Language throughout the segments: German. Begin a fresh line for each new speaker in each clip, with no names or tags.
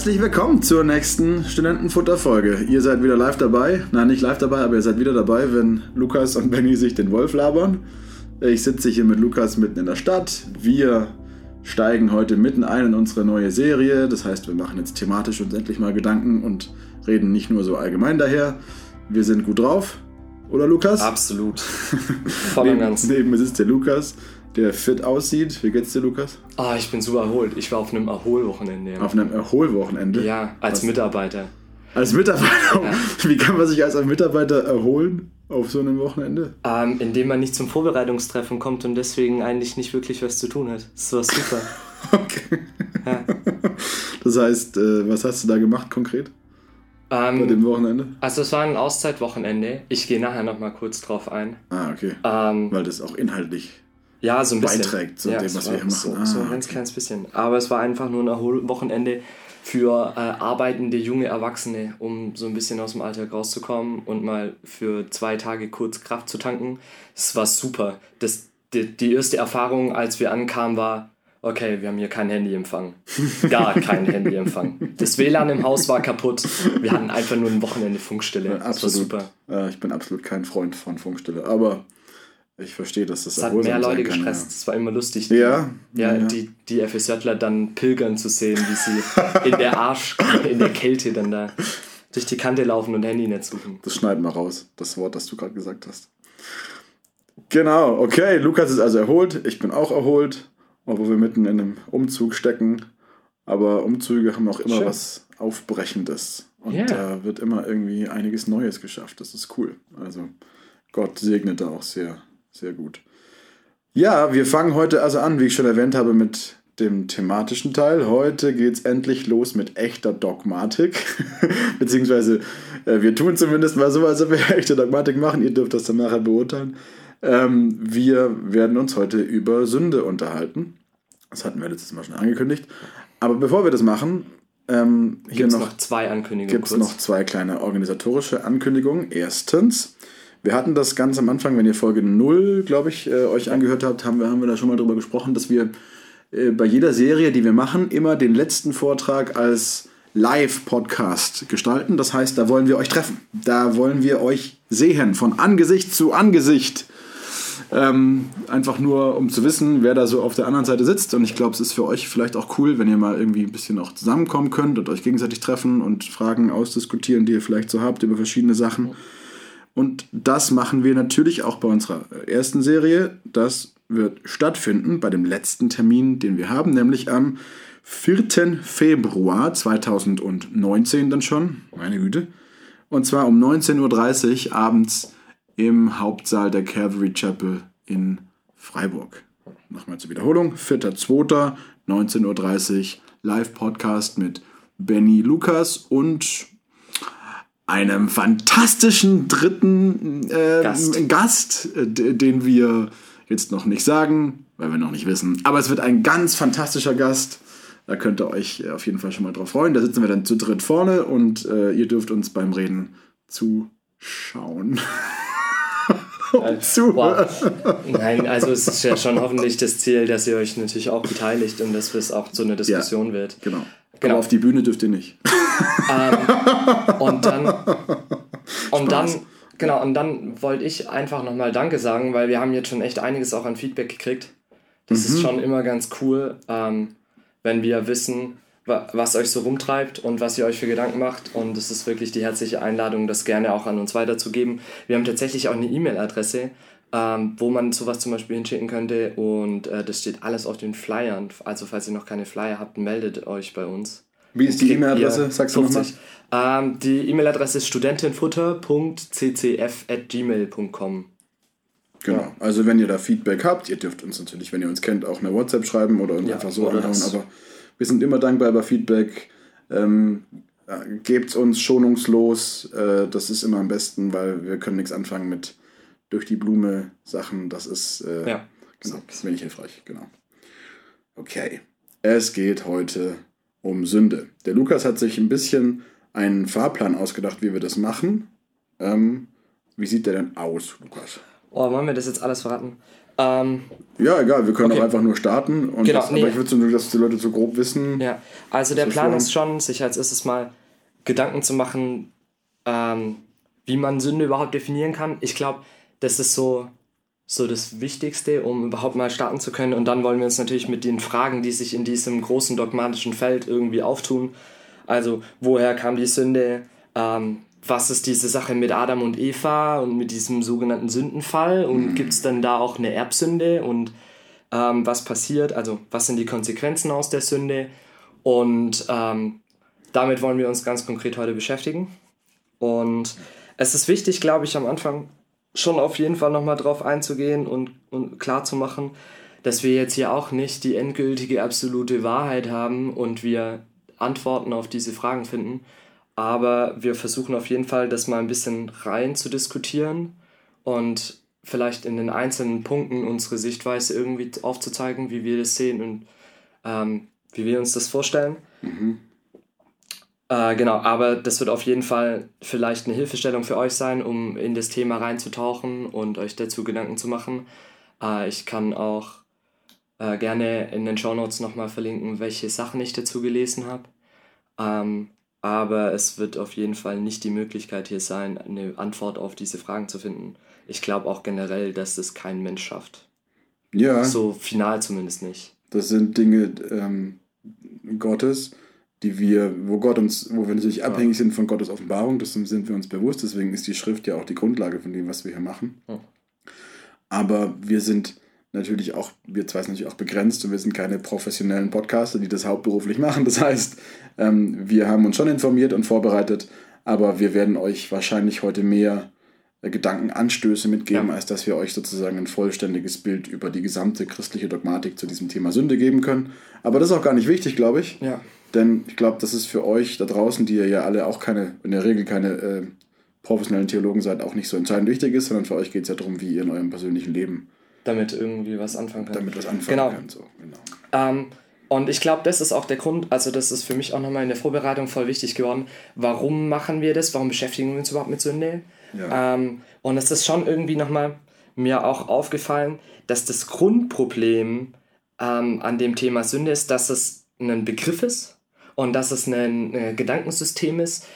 Herzlich willkommen zur nächsten Studentenfutter-Folge. Ihr seid wieder live dabei. Nein, nicht live dabei, aber ihr seid wieder dabei, wenn Lukas und Benny sich den Wolf labern. Ich sitze hier mit Lukas mitten in der Stadt. Wir steigen heute mitten ein in unsere neue Serie. Das heißt, wir machen jetzt thematisch uns endlich mal Gedanken und reden nicht nur so allgemein daher. Wir sind gut drauf, oder Lukas?
Absolut. Voll
und ganz. Neben mir sitzt der Lukas der fit aussieht. Wie geht's dir, Lukas?
Ah, ich bin super erholt. Ich war auf einem Erholwochenende.
Auf einem Erholwochenende?
Ja, als Was? Mitarbeiter.
Als Mitarbeiter? Ja. Wie kann man sich als Mitarbeiter erholen auf so einem Wochenende?
Ähm, indem man nicht zum Vorbereitungstreffen kommt und deswegen eigentlich nicht wirklich was zu tun hat. Das war super. okay.
Ja. Das heißt, äh, was hast du da gemacht konkret? Ähm, Bei dem Wochenende?
Also es war ein Auszeitwochenende. Ich gehe nachher nochmal kurz drauf ein.
Ah, okay. Ähm, Weil das auch inhaltlich
ja, so ein bisschen.
beiträgt zu ja, dem, was wir machen.
So, ah, so ein ganz okay. kleines bisschen. Aber es war einfach nur ein Wochenende für äh, arbeitende junge Erwachsene, um so ein bisschen aus dem Alltag rauszukommen und mal für zwei Tage kurz Kraft zu tanken. Es war super. Das, die, die erste Erfahrung, als wir ankamen, war, okay, wir haben hier kein Handyempfang. Gar kein Handyempfang. Das WLAN im Haus war kaputt. Wir hatten einfach nur ein Wochenende Funkstille. Ja,
absolut. Das war super. ich bin absolut kein Freund von Funkstille. Aber ich verstehe, dass das
Es hat mehr Leute gestresst. Es ja. war immer lustig.
Die, ja,
ja, ja. Die, die FSJler dann pilgern zu sehen, wie sie in der Arsch, in der Kälte dann da durch die Kante laufen und Handynetz suchen.
Das schneiden wir raus, das Wort, das du gerade gesagt hast. Genau, okay, Lukas ist also erholt, ich bin auch erholt, obwohl wir mitten in einem Umzug stecken. Aber Umzüge haben auch immer Schön. was Aufbrechendes. Und yeah. da wird immer irgendwie einiges Neues geschafft. Das ist cool. Also Gott segnet da auch sehr sehr gut. Ja, wir fangen heute also an, wie ich schon erwähnt habe, mit dem thematischen Teil. Heute geht es endlich los mit echter Dogmatik. Beziehungsweise äh, wir tun zumindest mal so, als ob wir echte Dogmatik machen. Ihr dürft das dann nachher beurteilen. Ähm, wir werden uns heute über Sünde unterhalten. Das hatten wir letztes Mal schon angekündigt. Aber bevor wir das machen, ähm,
hier noch, noch zwei Ankündigungen.
Gibt es noch zwei kleine organisatorische Ankündigungen. Erstens, wir hatten das ganz am Anfang, wenn ihr Folge 0, glaube ich, äh, euch angehört habt, haben wir, haben wir da schon mal drüber gesprochen, dass wir äh, bei jeder Serie, die wir machen, immer den letzten Vortrag als Live-Podcast gestalten. Das heißt, da wollen wir euch treffen. Da wollen wir euch sehen, von Angesicht zu Angesicht. Ähm, einfach nur, um zu wissen, wer da so auf der anderen Seite sitzt. Und ich glaube, es ist für euch vielleicht auch cool, wenn ihr mal irgendwie ein bisschen auch zusammenkommen könnt und euch gegenseitig treffen und Fragen ausdiskutieren, die ihr vielleicht so habt über verschiedene Sachen. Und das machen wir natürlich auch bei unserer ersten Serie. Das wird stattfinden bei dem letzten Termin, den wir haben, nämlich am 4. Februar 2019 dann schon. Meine Güte. Und zwar um 19.30 Uhr abends im Hauptsaal der Calvary Chapel in Freiburg. Nochmal zur Wiederholung. 4.2. 19.30 Uhr Live-Podcast mit Benny Lukas und einem fantastischen dritten äh, Gast, Gast äh, den wir jetzt noch nicht sagen, weil wir noch nicht wissen. Aber es wird ein ganz fantastischer Gast. Da könnt ihr euch auf jeden Fall schon mal drauf freuen. Da sitzen wir dann zu dritt vorne und äh, ihr dürft uns beim Reden zuschauen.
zu. Wow. Nein, also es ist ja schon hoffentlich das Ziel, dass ihr euch natürlich auch beteiligt und dass es auch zu einer Diskussion ja, wird.
Genau. Genau. Aber auf die Bühne dürft ihr nicht.
Ähm, und dann, und dann, genau, und dann wollte ich einfach nochmal Danke sagen, weil wir haben jetzt schon echt einiges auch an Feedback gekriegt. Das mhm. ist schon immer ganz cool, ähm, wenn wir wissen, was euch so rumtreibt und was ihr euch für Gedanken macht. Und es ist wirklich die herzliche Einladung, das gerne auch an uns weiterzugeben. Wir haben tatsächlich auch eine E-Mail-Adresse, ähm, wo man sowas zum Beispiel hinschicken könnte. Und äh, das steht alles auf den Flyern. Also falls ihr noch keine Flyer habt, meldet euch bei uns.
Wie ist die E-Mail-Adresse? Sagst du nochmal?
Ähm, die E-Mail-Adresse ist studentenfutter.ccf.gmail.com.
Genau, also wenn ihr da Feedback habt, ihr dürft uns natürlich, wenn ihr uns kennt, auch eine WhatsApp schreiben oder uns ja, einfach so anhauen, aber wir sind immer dankbar über Feedback. Ähm, Gebt uns schonungslos, äh, das ist immer am besten, weil wir können nichts anfangen mit durch die Blume Sachen. Das ist, äh, ja, genau, das ist wenig hilfreich, genau. Okay, es geht heute um Sünde. Der Lukas hat sich ein bisschen einen Fahrplan ausgedacht, wie wir das machen. Ähm, wie sieht der denn aus, Lukas?
Oh, wollen wir das jetzt alles verraten? Ähm,
ja, egal, wir können okay. auch einfach nur starten. Und genau, das, nee. Aber ich würde nur, dass die Leute so grob wissen.
Ja, also der Plan ist schon, sich als erstes mal Gedanken zu machen, ähm, wie man Sünde überhaupt definieren kann. Ich glaube, das ist so, so das Wichtigste, um überhaupt mal starten zu können. Und dann wollen wir uns natürlich mit den Fragen, die sich in diesem großen dogmatischen Feld irgendwie auftun. Also, woher kam die Sünde? Ähm, was ist diese Sache mit Adam und Eva und mit diesem sogenannten Sündenfall? Und mhm. gibt es dann da auch eine Erbsünde? Und ähm, was passiert? Also, was sind die Konsequenzen aus der Sünde? Und ähm, damit wollen wir uns ganz konkret heute beschäftigen. Und es ist wichtig, glaube ich, am Anfang schon auf jeden Fall nochmal drauf einzugehen und, und klar zu machen, dass wir jetzt hier auch nicht die endgültige absolute Wahrheit haben und wir Antworten auf diese Fragen finden. Aber wir versuchen auf jeden Fall, das mal ein bisschen rein zu diskutieren und vielleicht in den einzelnen Punkten unsere Sichtweise irgendwie aufzuzeigen, wie wir das sehen und ähm, wie wir uns das vorstellen. Mhm. Äh, genau, aber das wird auf jeden Fall vielleicht eine Hilfestellung für euch sein, um in das Thema reinzutauchen und euch dazu Gedanken zu machen. Äh, ich kann auch äh, gerne in den Show Notes nochmal verlinken, welche Sachen ich dazu gelesen habe. Ähm, aber es wird auf jeden Fall nicht die Möglichkeit hier sein, eine Antwort auf diese Fragen zu finden. Ich glaube auch generell, dass es kein Mensch schafft. Ja. So final zumindest nicht.
Das sind Dinge ähm, Gottes die wir, wo Gott uns, wo wir natürlich abhängig sind von Gottes Offenbarung, das sind wir uns bewusst, deswegen ist die Schrift ja auch die Grundlage von dem, was wir hier machen. Aber wir sind natürlich auch, wir zwei sind natürlich auch begrenzt und wir sind keine professionellen Podcaster, die das hauptberuflich machen. Das heißt, ähm, wir haben uns schon informiert und vorbereitet, aber wir werden euch wahrscheinlich heute mehr äh, Gedankenanstöße mitgeben, ja. als dass wir euch sozusagen ein vollständiges Bild über die gesamte christliche Dogmatik zu diesem Thema Sünde geben können. Aber das ist auch gar nicht wichtig, glaube ich. Ja. Denn ich glaube, das ist für euch da draußen, die ihr ja alle auch keine, in der Regel keine äh, professionellen Theologen seid, auch nicht so entscheidend wichtig ist, sondern für euch geht es ja darum, wie ihr in eurem persönlichen Leben
damit irgendwie was anfangen könnt. Damit was anfangen genau. könnt. So, genau. Ähm, und ich glaube, das ist auch der Grund, also das ist für mich auch nochmal in der Vorbereitung voll wichtig geworden. Warum machen wir das? Warum beschäftigen wir uns überhaupt mit Sünde? Ja. Ähm, und es ist schon irgendwie nochmal mir auch aufgefallen, dass das Grundproblem ähm, an dem Thema Sünde ist, dass es ein Begriff ist und dass es ein, ein Gedankensystem ist,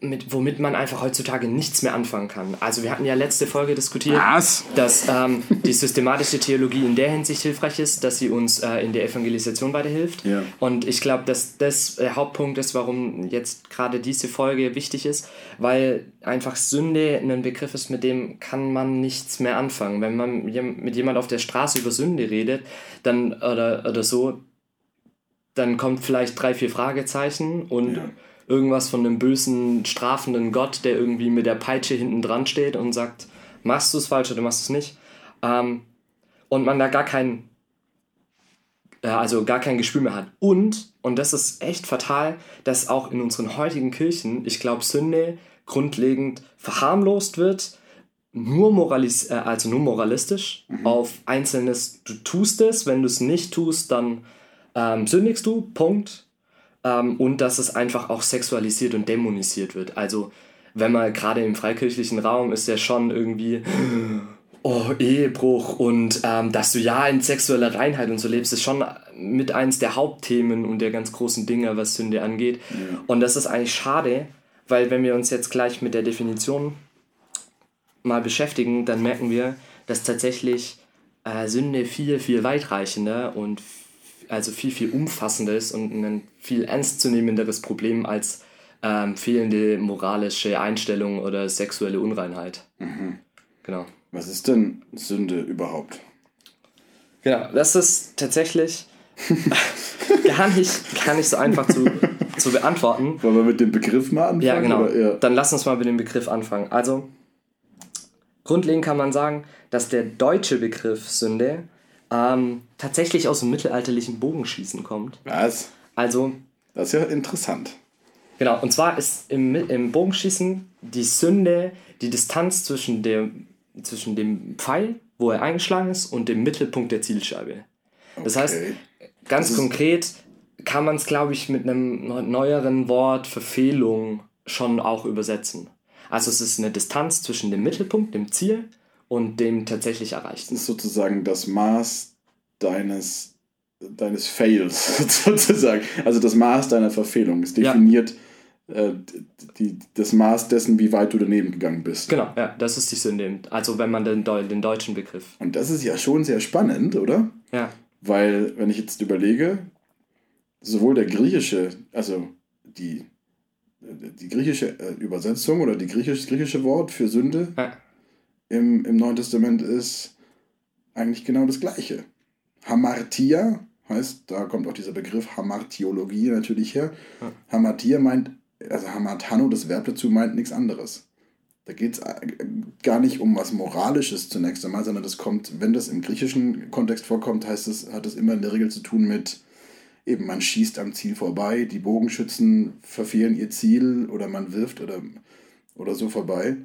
mit, womit man einfach heutzutage nichts mehr anfangen kann. Also wir hatten ja letzte Folge diskutiert, Was? dass ähm, die systematische Theologie in der Hinsicht hilfreich ist, dass sie uns äh, in der Evangelisation weiterhilft. Ja. Und ich glaube, dass das der Hauptpunkt ist, warum jetzt gerade diese Folge wichtig ist, weil einfach Sünde ein Begriff ist, mit dem kann man nichts mehr anfangen. Wenn man mit jemand auf der Straße über Sünde redet, dann oder, oder so, dann kommt vielleicht drei, vier Fragezeichen und ja. irgendwas von einem bösen, strafenden Gott, der irgendwie mit der Peitsche hinten dran steht und sagt, machst du es falsch oder machst du es nicht. Ähm, und man da gar kein, ja, also gar kein Gespür mehr hat. Und, und das ist echt fatal, dass auch in unseren heutigen Kirchen, ich glaube, Sünde grundlegend verharmlost wird, nur, moralis äh, also nur moralistisch mhm. auf Einzelnes, du tust es, wenn du es nicht tust, dann ähm, sündigst du, Punkt. Ähm, und dass es einfach auch sexualisiert und dämonisiert wird. Also, wenn man gerade im freikirchlichen Raum ist ja schon irgendwie, oh, Ehebruch und ähm, dass du ja in sexueller Reinheit und so lebst, ist schon mit eins der Hauptthemen und der ganz großen Dinge, was Sünde angeht. Ja. Und das ist eigentlich schade, weil wenn wir uns jetzt gleich mit der Definition mal beschäftigen, dann merken wir, dass tatsächlich äh, Sünde viel, viel weitreichender und also viel, viel umfassender ist und ein viel ernstzunehmenderes Problem als ähm, fehlende moralische Einstellung oder sexuelle Unreinheit. Mhm.
Genau. Was ist denn Sünde überhaupt?
Genau, das ist tatsächlich gar, nicht, gar nicht so einfach zu, zu beantworten.
Wollen wir mit dem Begriff mal anfangen? Ja,
genau. Ja. Dann lass uns mal mit dem Begriff anfangen. Also, grundlegend kann man sagen, dass der deutsche Begriff Sünde ähm, tatsächlich aus dem mittelalterlichen Bogenschießen kommt.
Was?
Also.
Das ist ja interessant.
Genau, und zwar ist im, im Bogenschießen die Sünde die Distanz zwischen, der, zwischen dem Pfeil, wo er eingeschlagen ist, und dem Mittelpunkt der Zielscheibe. Das okay. heißt, ganz das konkret kann man es, glaube ich, mit einem neueren Wort Verfehlung schon auch übersetzen. Also es ist eine Distanz zwischen dem Mittelpunkt, dem Ziel, und dem tatsächlich erreichten.
Das ist sozusagen das Maß deines, deines Fails, sozusagen. Also das Maß deiner Verfehlung. Es definiert ja. äh, die, das Maß dessen, wie weit du daneben gegangen bist.
Genau, ja, das ist die Sünde. Also wenn man den, den deutschen Begriff.
Und das ist ja schon sehr spannend, oder?
Ja.
Weil, wenn ich jetzt überlege, sowohl der griechische, also die, die griechische äh, Übersetzung oder die griechisch, griechische Wort für Sünde ja. Im, im Neuen Testament ist eigentlich genau das gleiche. Hamartia heißt, da kommt auch dieser Begriff Hamartiologie natürlich her. Ja. Hamartia meint, also Hamartano, das Verb dazu, meint nichts anderes. Da geht es äh, gar nicht um was Moralisches zunächst einmal, sondern das kommt, wenn das im griechischen Kontext vorkommt, heißt es, hat es immer in der Regel zu tun mit eben man schießt am Ziel vorbei, die Bogenschützen verfehlen ihr Ziel oder man wirft oder, oder so vorbei.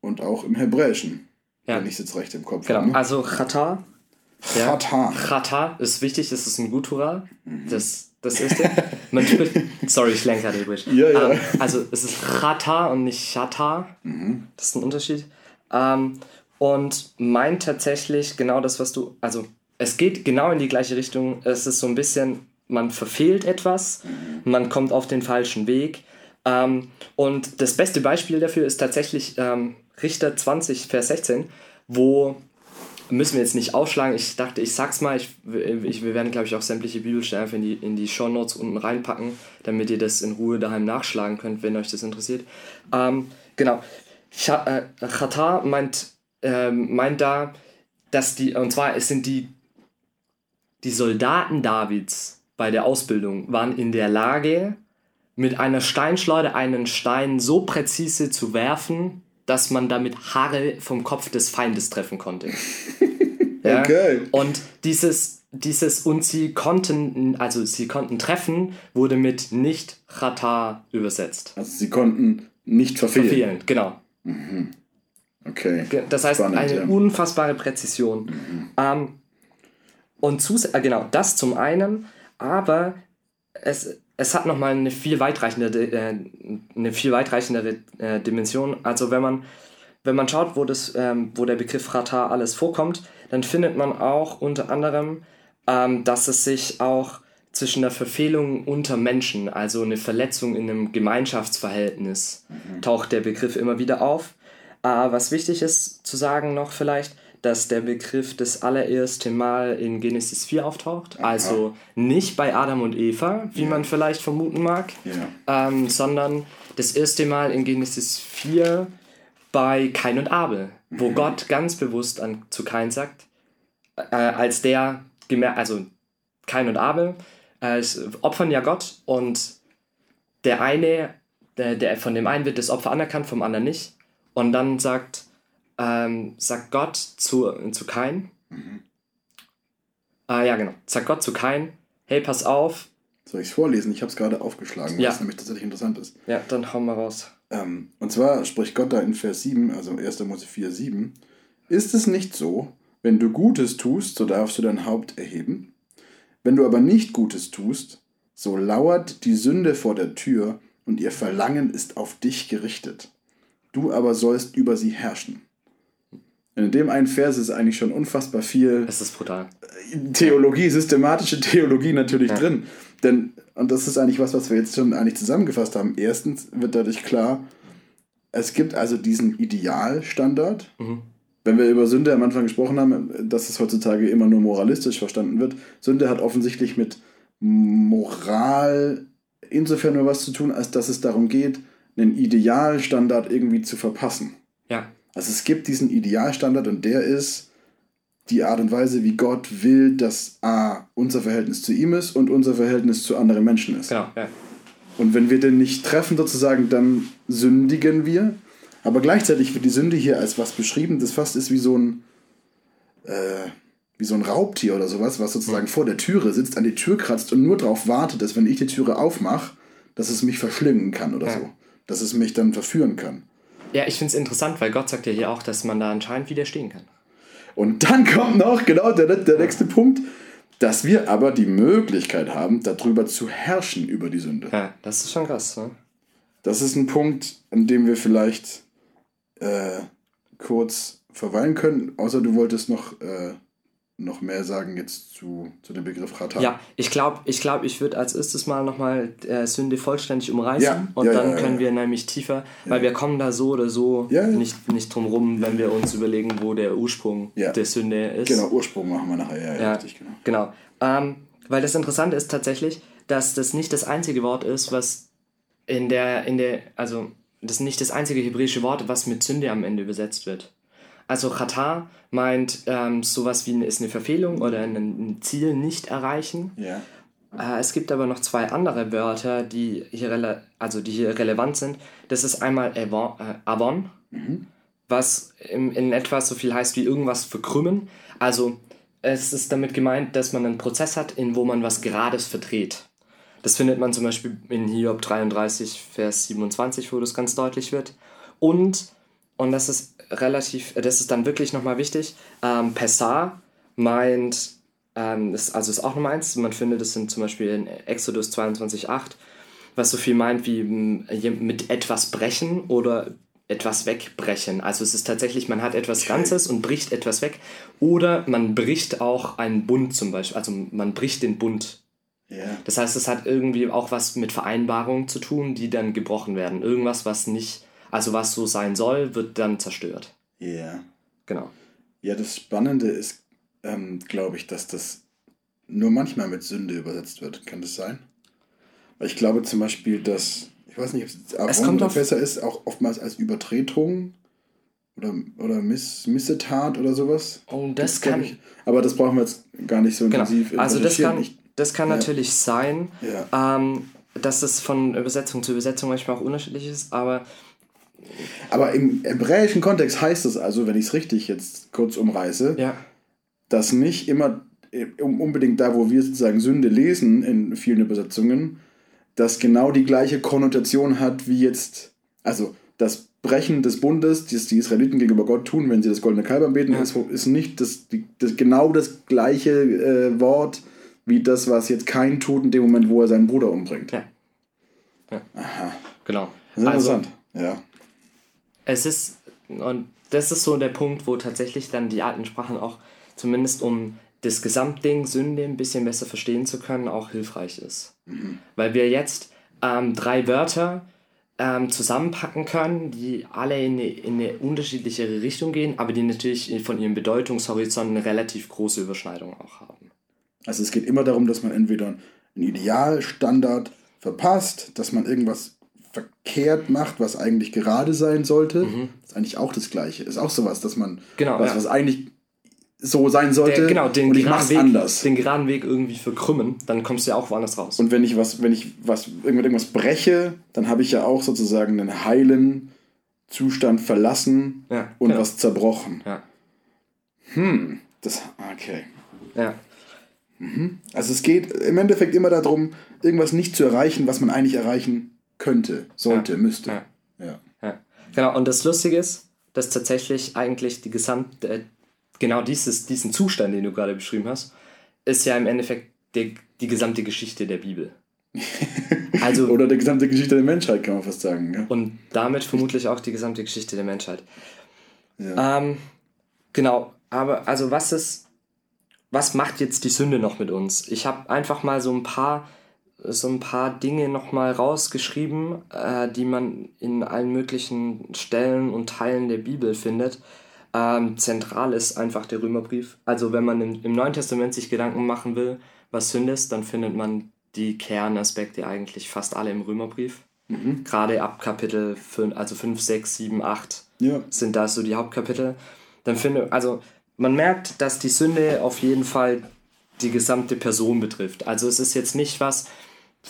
Und auch im Hebräischen, ja. wenn ich es jetzt recht im Kopf
genau. habe. Ne? Also Chata. Ja. Chata. Chata ist wichtig, das ist ein Gutural. Mhm. Das, das ist der. Man spricht, sorry, ich lenke gerade übrig. Ja, ja. Ähm, also es ist Chata und nicht Chata. Mhm. Das ist ein Unterschied. Ähm, und meint tatsächlich genau das, was du. Also es geht genau in die gleiche Richtung. Es ist so ein bisschen man verfehlt etwas, man kommt auf den falschen Weg. Ähm, und das beste Beispiel dafür ist tatsächlich ähm, Richter 20, Vers 16, wo müssen wir jetzt nicht aufschlagen. Ich dachte, ich sag's mal. Ich, ich, wir werden, glaube ich, auch sämtliche Bibelstellen in die, in die Show Notes unten reinpacken, damit ihr das in Ruhe daheim nachschlagen könnt, wenn euch das interessiert. Ähm, genau. Chata äh, meint, äh, meint da, dass die, und zwar es sind die, die Soldaten Davids, bei der Ausbildung waren in der Lage, mit einer Steinschleuder einen Stein so präzise zu werfen, dass man damit Haare vom Kopf des Feindes treffen konnte. ja? Okay. Und dieses, dieses und sie konnten, also sie konnten treffen, wurde mit nicht Chata übersetzt.
Also sie konnten nicht verfehlen. Verfehlen,
genau. Mhm. Okay. Das heißt, Spannend, eine ja. unfassbare Präzision. Mhm. Ähm, und zus äh, genau, das zum einen aber es, es hat nochmal eine viel weitreichendere, äh, eine viel weitreichendere äh, Dimension. Also wenn man, wenn man schaut, wo, das, ähm, wo der Begriff Rata alles vorkommt, dann findet man auch unter anderem, ähm, dass es sich auch zwischen der Verfehlung unter Menschen, also eine Verletzung in einem Gemeinschaftsverhältnis, mhm. taucht der Begriff immer wieder auf. Äh, was wichtig ist zu sagen noch vielleicht, dass der Begriff das allererste Mal in Genesis 4 auftaucht. Aha. Also nicht bei Adam und Eva, wie ja. man vielleicht vermuten mag, ja. ähm, sondern das erste Mal in Genesis 4 bei Kain und Abel, wo mhm. Gott ganz bewusst an, zu Kain sagt, äh, als der also Kain und Abel äh, opfern ja Gott und der eine, der, der von dem einen wird das Opfer anerkannt, vom anderen nicht. Und dann sagt ähm, sagt Gott zu, zu Kain, mhm. äh, ja genau, sagt Gott zu Kain, hey, pass auf.
Soll ich es vorlesen? Ich habe es gerade aufgeschlagen, ja. was nämlich tatsächlich interessant ist.
Ja, dann hauen wir raus.
Ähm, und zwar spricht Gott da in Vers 7, also 1. Mose 4, 7, ist es nicht so, wenn du Gutes tust, so darfst du dein Haupt erheben? Wenn du aber nicht Gutes tust, so lauert die Sünde vor der Tür und ihr Verlangen ist auf dich gerichtet. Du aber sollst über sie herrschen. In dem einen Vers ist eigentlich schon unfassbar viel.
Es ist brutal.
Theologie, systematische Theologie natürlich ja. drin. Denn, und das ist eigentlich was, was wir jetzt schon eigentlich zusammengefasst haben. Erstens wird dadurch klar, es gibt also diesen Idealstandard. Mhm. Wenn wir über Sünde am Anfang gesprochen haben, dass es heutzutage immer nur moralistisch verstanden wird. Sünde hat offensichtlich mit Moral insofern nur was zu tun, als dass es darum geht, einen Idealstandard irgendwie zu verpassen. Ja. Also es gibt diesen Idealstandard und der ist die Art und Weise, wie Gott will, dass A, unser Verhältnis zu ihm ist und unser Verhältnis zu anderen Menschen ist. Genau, ja. Und wenn wir den nicht treffen, sozusagen, dann sündigen wir. Aber gleichzeitig wird die Sünde hier als was beschrieben, das fast ist wie so ein, äh, wie so ein Raubtier oder sowas, was sozusagen mhm. vor der Türe sitzt, an die Tür kratzt und nur darauf wartet, dass wenn ich die Türe aufmache, dass es mich verschlingen kann oder ja. so. Dass es mich dann verführen kann.
Ja, ich finde es interessant, weil Gott sagt ja hier auch, dass man da anscheinend widerstehen kann.
Und dann kommt noch genau der, der nächste Punkt, dass wir aber die Möglichkeit haben, darüber zu herrschen über die Sünde.
Ja, das ist schon krass. Ne?
Das ist ein Punkt, an dem wir vielleicht äh, kurz verweilen können, außer du wolltest noch, äh, noch mehr sagen jetzt zu, zu dem Begriff Chata.
Ja, ich glaube, ich, glaub, ich würde als erstes mal nochmal äh, Sünde vollständig umreißen
Ja,
und
ja,
dann
ja,
können wir nämlich tiefer, weil wir kommen da so oder so. Nicht, nicht drum rum, wenn wir uns überlegen, wo der Ursprung der Sünde ist.
Genau, Ursprung machen wir nachher. Ja, ja,
Ja,
richtig, genau.
genau. Ähm, weil das Interessante ist tatsächlich, dass das nicht das einzige Wort ist, was in der, in der, also das ist nicht das einzige hebräische Wort, was mit Sünde am Ende übersetzt wird. Also Chata meint ähm, sowas wie eine, ist eine Verfehlung oder ein, Ziel nicht erreichen.
Ja.
Äh, es gibt aber noch zwei andere Wörter, die hier, also die hier relevant sind. Das ist einmal Avon, äh, Avon was im, in etwa so viel heißt wie irgendwas verkrümmen. Also es ist damit gemeint, dass man einen Prozess hat, in wo man was Gerades verdreht. Das findet man zum Beispiel in Hiob 33, Vers 27, wo das ganz deutlich wird. Und, und das ist relativ, das ist dann wirklich nochmal wichtig, ähm, Pessar meint, ähm, ist, also ist auch Nummer eins, man findet es in, zum Beispiel in Exodus 22,8, was so viel meint wie mit etwas brechen oder etwas wegbrechen. Also es ist tatsächlich, man hat etwas Ganzes und bricht etwas weg. Oder man bricht auch einen Bund zum Beispiel. Also man bricht den Bund.
Ja.
Das heißt, es hat irgendwie auch was mit Vereinbarungen zu tun, die dann gebrochen werden. Irgendwas, was nicht, also was so sein soll, wird dann zerstört.
Ja.
Genau.
Ja, das Spannende ist, ähm, glaube ich, dass das nur manchmal mit Sünde übersetzt wird. Kann das sein? Weil ich glaube zum Beispiel, dass, ich weiß nicht, ob es oder
auf-
besser ist, auch oftmals als Übertretung oder, oder Miss, Missetat oder sowas.
Und das
Glaub
kann,
ich. Aber das brauchen wir jetzt gar nicht so
genau.
intensiv
Also das kann,
Ich-
das kann
ja.
natürlich sein,
Ja.
ähm, dass es von Übersetzung zu Übersetzung manchmal auch unterschiedlich ist, aber
Aber im hebräischen Kontext heißt es also, wenn ich es richtig jetzt kurz umreiße,
ja,
dass nicht immer äh, unbedingt da, wo wir sozusagen Sünde lesen in vielen Übersetzungen, das genau die gleiche Konnotation hat wie jetzt, also das Brechen des Bundes, das die Israeliten gegenüber Gott tun, wenn sie das goldene Kalb anbeten,
Ja.
ist, ist nicht das, das, genau das gleiche äh, Wort wie das, was jetzt kein tut in dem Moment, wo er seinen Bruder umbringt.
Ja. genau.
Das ist
Also,
interessant. ja.
Es ist, und das ist so der Punkt, wo tatsächlich dann die alten Sprachen auch, zumindest um das Gesamtding Sünde ein bisschen besser verstehen zu können, auch hilfreich ist. Weil wir jetzt ähm, drei Wörter ähm, zusammenpacken können, die alle in eine, in eine unterschiedlichere Richtung gehen, aber die natürlich von ihrem Bedeutungshorizont eine relativ große Überschneidung auch haben.
Also es geht immer darum, dass man entweder einen Idealstandard verpasst, dass man irgendwas verkehrt macht, was eigentlich gerade sein sollte. Das ist eigentlich auch das Gleiche. Ist auch sowas, dass man
Mhm. Genau,
was,
ja.
was eigentlich so sein sollte
Der, genau, den
und ich
geraden,
mach's
Weg,
anders.
den geraden Weg irgendwie verkrümmen, dann kommst du ja auch woanders raus.
Und wenn ich was, wenn ich was irgendwas irgendwas breche, dann habe ich ja auch sozusagen einen heilen Zustand verlassen
Ja,
und
genau.
was zerbrochen.
ja,
Hm, das okay.
ja.
Also es geht im Endeffekt immer darum, irgendwas nicht zu erreichen, was man eigentlich erreichen könnte, sollte,
Ja.
müsste.
Ja.
Ja.
Genau. Und das Lustige ist, dass tatsächlich eigentlich die gesamte, äh, genau dieses, diesen Zustand, den du gerade beschrieben hast, ist ja im Endeffekt die, die gesamte Geschichte der Bibel. Also,
Oder die gesamte Geschichte der Menschheit, kann man fast sagen. Ja.
und damit vermutlich auch die gesamte Geschichte der Menschheit.
Ja.
Ähm, genau, aber also was ist, was macht jetzt die Sünde noch mit uns? Ich habe einfach mal so ein paar, so ein paar Dinge nochmal rausgeschrieben, äh, die man in allen möglichen Stellen und Teilen der Bibel findet. Ähm, zentral ist einfach der Römerbrief. Also wenn man im, im Neuen Testament sich Gedanken machen will, was Sünde ist, dann findet man die Kernaspekte eigentlich fast alle im Römerbrief. Gerade ab Kapitel 5, also 5, 6, 7, 8
ja.
sind da so die Hauptkapitel. Dann finde, also man merkt, dass die Sünde auf jeden Fall die gesamte Person betrifft. Also es ist jetzt nicht was,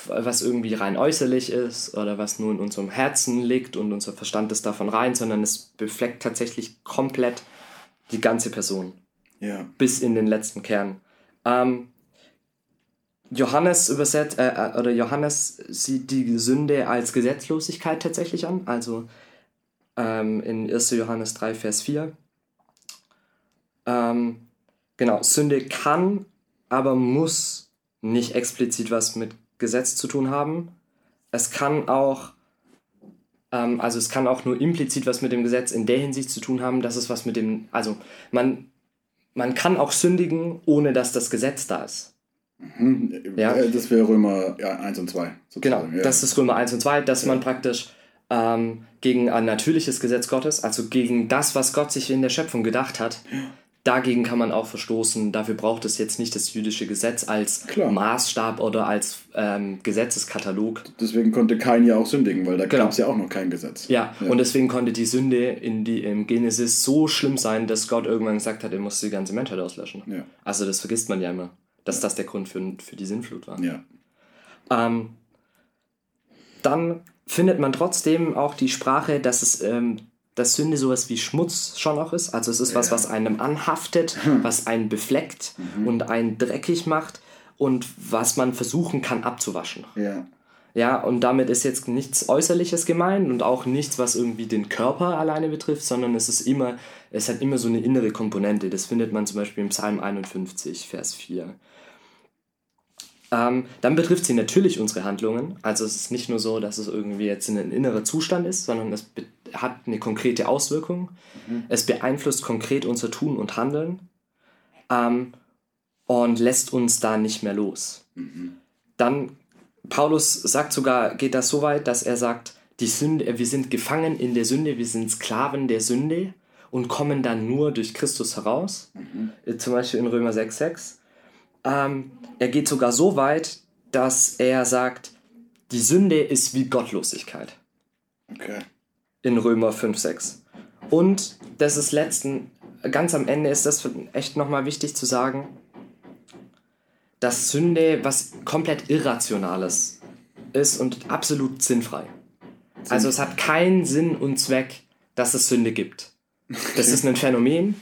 was irgendwie rein äußerlich ist oder was nur in unserem Herzen liegt und unser Verstand ist davon rein, sondern es befleckt tatsächlich komplett die ganze Person
ja.
bis in den letzten Kern. Ähm, Johannes übersetzt, äh, äh, oder Johannes sieht die Sünde als Gesetzlosigkeit tatsächlich an, also ähm, in 1. Johannes 3, Vers 4. Ähm, genau, Sünde kann, aber muss nicht explizit was mit Gesetz zu tun haben. Es kann auch Ähm, also es kann auch nur implizit was mit dem Gesetz in der Hinsicht zu tun haben, dass es was mit dem, also man, man kann auch sündigen, ohne dass das Gesetz da ist.
Mhm. Ja. Äh, das wäre Römer ja, 1 und 2.
Sozusagen. Genau, ja. das ist Römer 1 und 2, dass ja. man praktisch ähm, gegen ein natürliches Gesetz Gottes, also gegen das, was Gott sich in der Schöpfung gedacht hat, dagegen kann man auch verstoßen. Dafür braucht es jetzt nicht das jüdische Gesetz als Klar. Maßstab oder als ähm, Gesetzeskatalog.
Deswegen konnte kein ja auch sündigen, weil da genau. gab es ja auch noch kein Gesetz.
Ja, ja, und deswegen konnte die Sünde in die, im Genesis so schlimm sein, dass Gott irgendwann gesagt hat, er muss die ganze Menschheit auslöschen. Ja. Also das vergisst man ja immer, dass ja. das der Grund für, für die Sinnflut war. Ja. Ähm, dann findet man trotzdem auch die Sprache, dass es ähm, dass Sünde sowas wie Schmutz schon auch ist. Also es ist was, was einem anhaftet, hm. was einen befleckt mhm. und einen dreckig macht und was man versuchen kann abzuwaschen. Ja. Ja, und damit ist jetzt nichts Äußerliches gemeint und auch nichts, was irgendwie den Körper alleine betrifft, sondern es ist immer, es hat immer so eine innere Komponente. Das findet man zum Beispiel im Psalm 51, Vers 4. Ähm, dann betrifft sie natürlich unsere Handlungen. Also es ist nicht nur so, dass es irgendwie jetzt ein innerer Zustand ist, sondern es hat eine konkrete Auswirkung. Mhm. Es beeinflusst konkret unser Tun und Handeln ähm, und lässt uns da nicht mehr los. Mhm. Dann, Paulus sagt sogar, geht das so weit, dass er sagt, die Sünde, wir sind gefangen in der Sünde, wir sind Sklaven der Sünde und kommen dann nur durch Christus heraus. Mhm. Zum Beispiel in Römer 6,6. Ähm, er geht sogar so weit, dass er sagt, die Sünde ist wie Gottlosigkeit. Okay. In Römer 5, 6. Und das ist letzten, ganz am Ende ist das echt nochmal wichtig zu sagen, dass Sünde was komplett Irrationales ist und absolut sinnfrei. Also es hat keinen Sinn und Zweck, dass es Sünde gibt. Das ist ein Phänomen,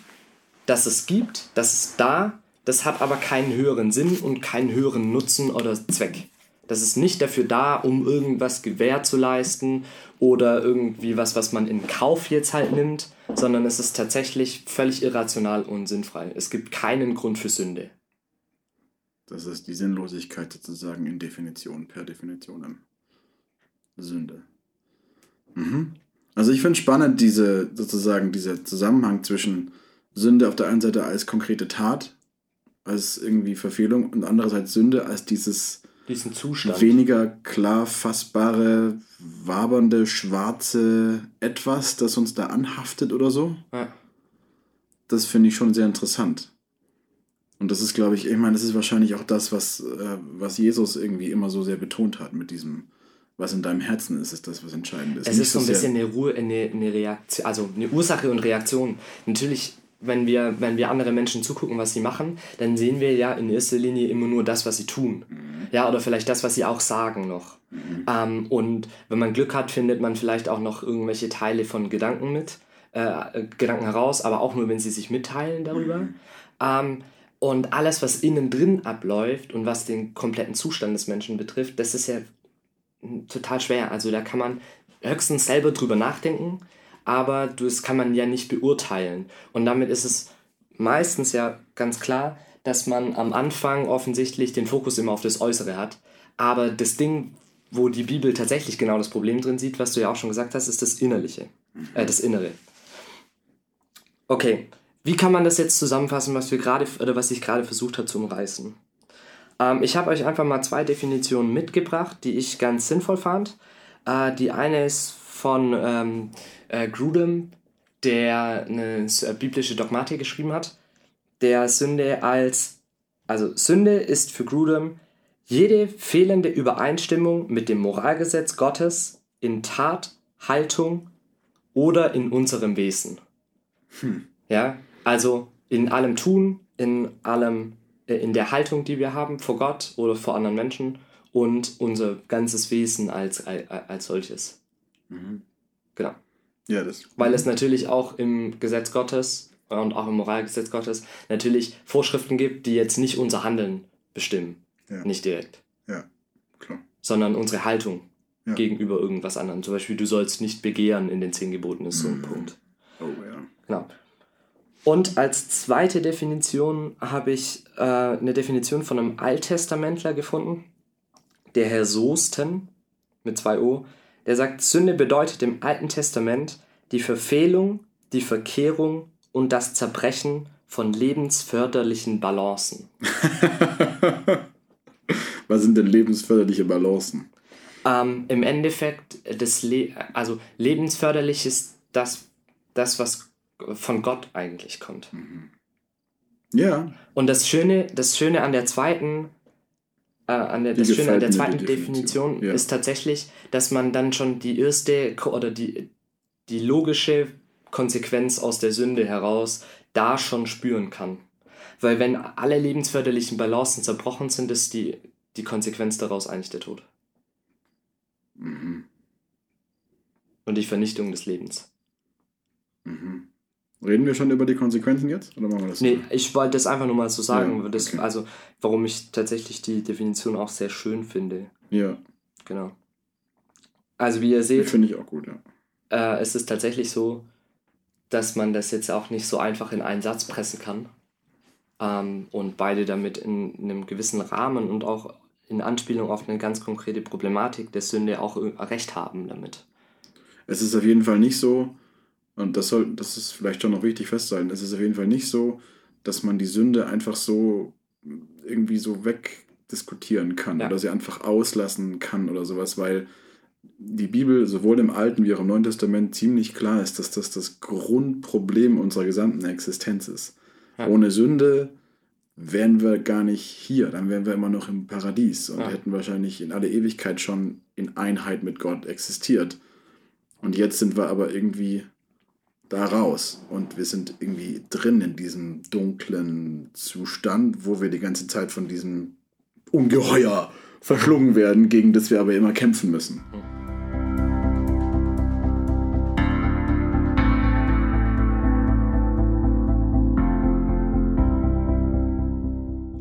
das es gibt, das ist da das hat aber keinen höheren Sinn und keinen höheren Nutzen oder Zweck. Das ist nicht dafür da, um irgendwas Gewähr zu leisten oder irgendwie was, was man in Kauf jetzt halt nimmt, sondern es ist tatsächlich völlig irrational und sinnfrei. Es gibt keinen Grund für Sünde.
Das ist die Sinnlosigkeit sozusagen in Definition, per Definition. Sünde. Mhm. Also ich finde spannend diese sozusagen dieser Zusammenhang zwischen Sünde auf der einen Seite als konkrete Tat als irgendwie Verfehlung und andererseits Sünde als dieses
diesen Zustand.
weniger klar fassbare, wabernde, schwarze Etwas, das uns da anhaftet oder so. Ja. Das finde ich schon sehr interessant. Und das ist, glaube ich, ich meine, das ist wahrscheinlich auch das, was, äh, was Jesus irgendwie immer so sehr betont hat mit diesem, was in deinem Herzen ist, ist das, was entscheidend ist.
Es Nicht ist so ein bisschen eine, Ruhe, eine, eine Reaktion, also eine Ursache und Reaktion. Natürlich wenn wir, wenn wir andere Menschen zugucken, was sie machen, dann sehen wir ja in erster Linie immer nur das, was sie tun. Mhm. Ja, oder vielleicht das, was sie auch sagen noch. Mhm. Ähm, und wenn man Glück hat, findet man vielleicht auch noch irgendwelche Teile von Gedanken mit, äh, Gedanken heraus, aber auch nur, wenn sie sich mitteilen darüber. Mhm. Ähm, und alles, was innen drin abläuft und was den kompletten Zustand des Menschen betrifft, das ist ja total schwer. Also da kann man höchstens selber drüber nachdenken aber das kann man ja nicht beurteilen. Und damit ist es meistens ja ganz klar, dass man am Anfang offensichtlich den Fokus immer auf das Äußere hat. Aber das Ding, wo die Bibel tatsächlich genau das Problem drin sieht, was du ja auch schon gesagt hast, ist das Innerliche, äh, das Innere. Okay, wie kann man das jetzt zusammenfassen, was wir gerade oder was ich gerade versucht habe zu umreißen? Ähm, ich habe euch einfach mal zwei Definitionen mitgebracht, die ich ganz sinnvoll fand. Äh, die eine ist von ähm, äh, Grudem, der eine äh, biblische Dogmatik geschrieben hat, der Sünde als, also Sünde ist für Grudem jede fehlende Übereinstimmung mit dem Moralgesetz Gottes in Tat, Haltung oder in unserem Wesen. Hm. Ja, also in allem Tun, in allem, äh, in der Haltung, die wir haben vor Gott oder vor anderen Menschen und unser ganzes Wesen als, als, als solches. Mhm. Genau. Ja, das. Weil es natürlich auch im Gesetz Gottes und auch im Moralgesetz Gottes natürlich Vorschriften gibt, die jetzt nicht unser Handeln bestimmen. Ja. Nicht direkt. Ja, klar. Sondern unsere Haltung ja. gegenüber irgendwas anderem. Zum Beispiel, du sollst nicht begehren in den zehn Geboten, ist so ein mhm. Punkt. Oh ja. Genau. Und als zweite Definition habe ich äh, eine Definition von einem Alttestamentler gefunden, der Herr Sosten mit zwei O, Der sagt, Sünde bedeutet im Alten Testament die Verfehlung, die Verkehrung und das Zerbrechen von lebensförderlichen Balancen.
Was sind denn lebensförderliche Balancen?
Ähm, Im Endeffekt, das Le also lebensförderlich ist das, das, was von Gott eigentlich kommt.
Ja.
Und das Schöne, das Schöne an der zweiten, äh, an der, das Schöne an der zweiten Definition,
Definition. Ja.
ist tatsächlich, dass man dann schon die erste oder die, die logische Konsequenz aus der Sünde heraus da schon spüren kann. Weil wenn alle lebensförderlichen Balancen zerbrochen sind, ist die, die Konsequenz daraus eigentlich der Tod.
Mhm.
Und die Vernichtung des Lebens.
Mhm. Reden wir schon über die Konsequenzen jetzt? Oder machen wir das?
Nee, ich wollte das einfach nur mal so sagen,
Ja,
das,
okay.
also warum ich tatsächlich die Definition auch sehr schön finde.
Ja,
Genau. Also wie ihr seht,
finde ich auch gut, ja.
äh, es ist tatsächlich so, dass man das jetzt auch nicht so einfach in einen Satz pressen kann. Ähm, und beide damit in, einem gewissen Rahmen und auch in Anspielung auf eine ganz konkrete Problematik der Sünde auch äh, recht haben damit.
Es ist auf jeden Fall nicht so, und das soll, das ist vielleicht schon noch wichtig festzuhalten, es ist auf jeden Fall nicht so, dass man die Sünde einfach so irgendwie so wegdiskutieren kann
Ja.
oder sie einfach auslassen kann oder sowas, weil die Bibel sowohl im Alten wie auch im Neuen Testament ziemlich klar ist, dass das das Grundproblem unserer gesamten Existenz ist.
Ja.
Ohne Sünde wären wir gar nicht hier, dann wären wir immer noch im Paradies und
Ja.
hätten wahrscheinlich in alle Ewigkeit schon in Einheit mit Gott existiert. Und jetzt sind wir aber irgendwie da raus und wir sind irgendwie drin in diesem dunklen Zustand, wo wir die ganze Zeit von diesem Ungeheuer verschlungen werden, gegen das wir aber immer kämpfen müssen.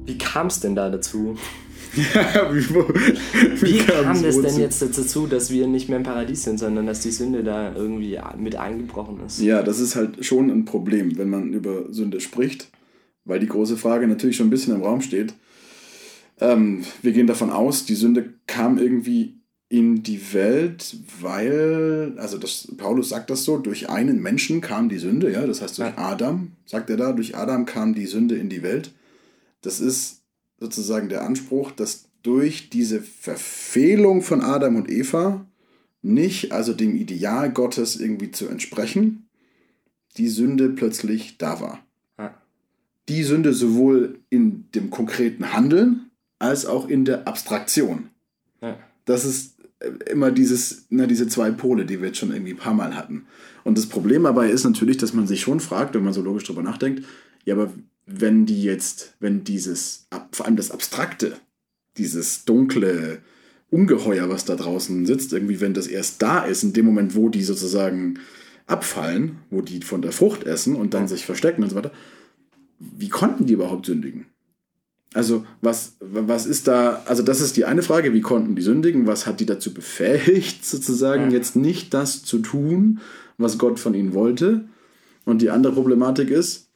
Wie kam es denn da dazu?
Wie, wo,
Wie kam das denn jetzt dazu, dass wir nicht mehr im Paradies sind, sondern dass die Sünde da irgendwie mit eingebrochen ist?
Ja, das ist halt schon ein Problem, wenn man über Sünde spricht, weil die große Frage natürlich schon ein bisschen im Raum steht. Ähm, wir gehen davon aus, die Sünde kam irgendwie in die Welt, weil, also das, Paulus sagt das so, durch einen Menschen kam die Sünde, ja, das heißt durch
Ja.
Adam, sagt er da, durch Adam kam die Sünde in die Welt. Das ist sozusagen der Anspruch, dass durch diese Verfehlung von Adam und Eva nicht, also dem Ideal Gottes irgendwie zu entsprechen, die Sünde plötzlich da war.
Ja.
Die Sünde sowohl in dem konkreten Handeln als auch in der Abstraktion.
Ja.
Das ist äh, immer dieses, na, diese zwei Pole, die wir jetzt schon irgendwie ein paar Mal hatten. Und das Problem dabei ist natürlich, dass man sich schon fragt, wenn man so logisch drüber nachdenkt, ja, aber wenn die jetzt, wenn dieses, vor allem das Abstrakte, dieses dunkle Ungeheuer, was da draußen sitzt, irgendwie, wenn das erst da ist, in dem Moment, wo die sozusagen abfallen, wo die von der Frucht essen und dann sich verstecken und so weiter, wie konnten die überhaupt sündigen? Also, was, was ist da, also das ist die eine Frage, wie konnten die sündigen? Was hat die dazu befähigt, sozusagen
Ja.
jetzt nicht das zu tun, was Gott von ihnen wollte? Und die andere Problematik ist,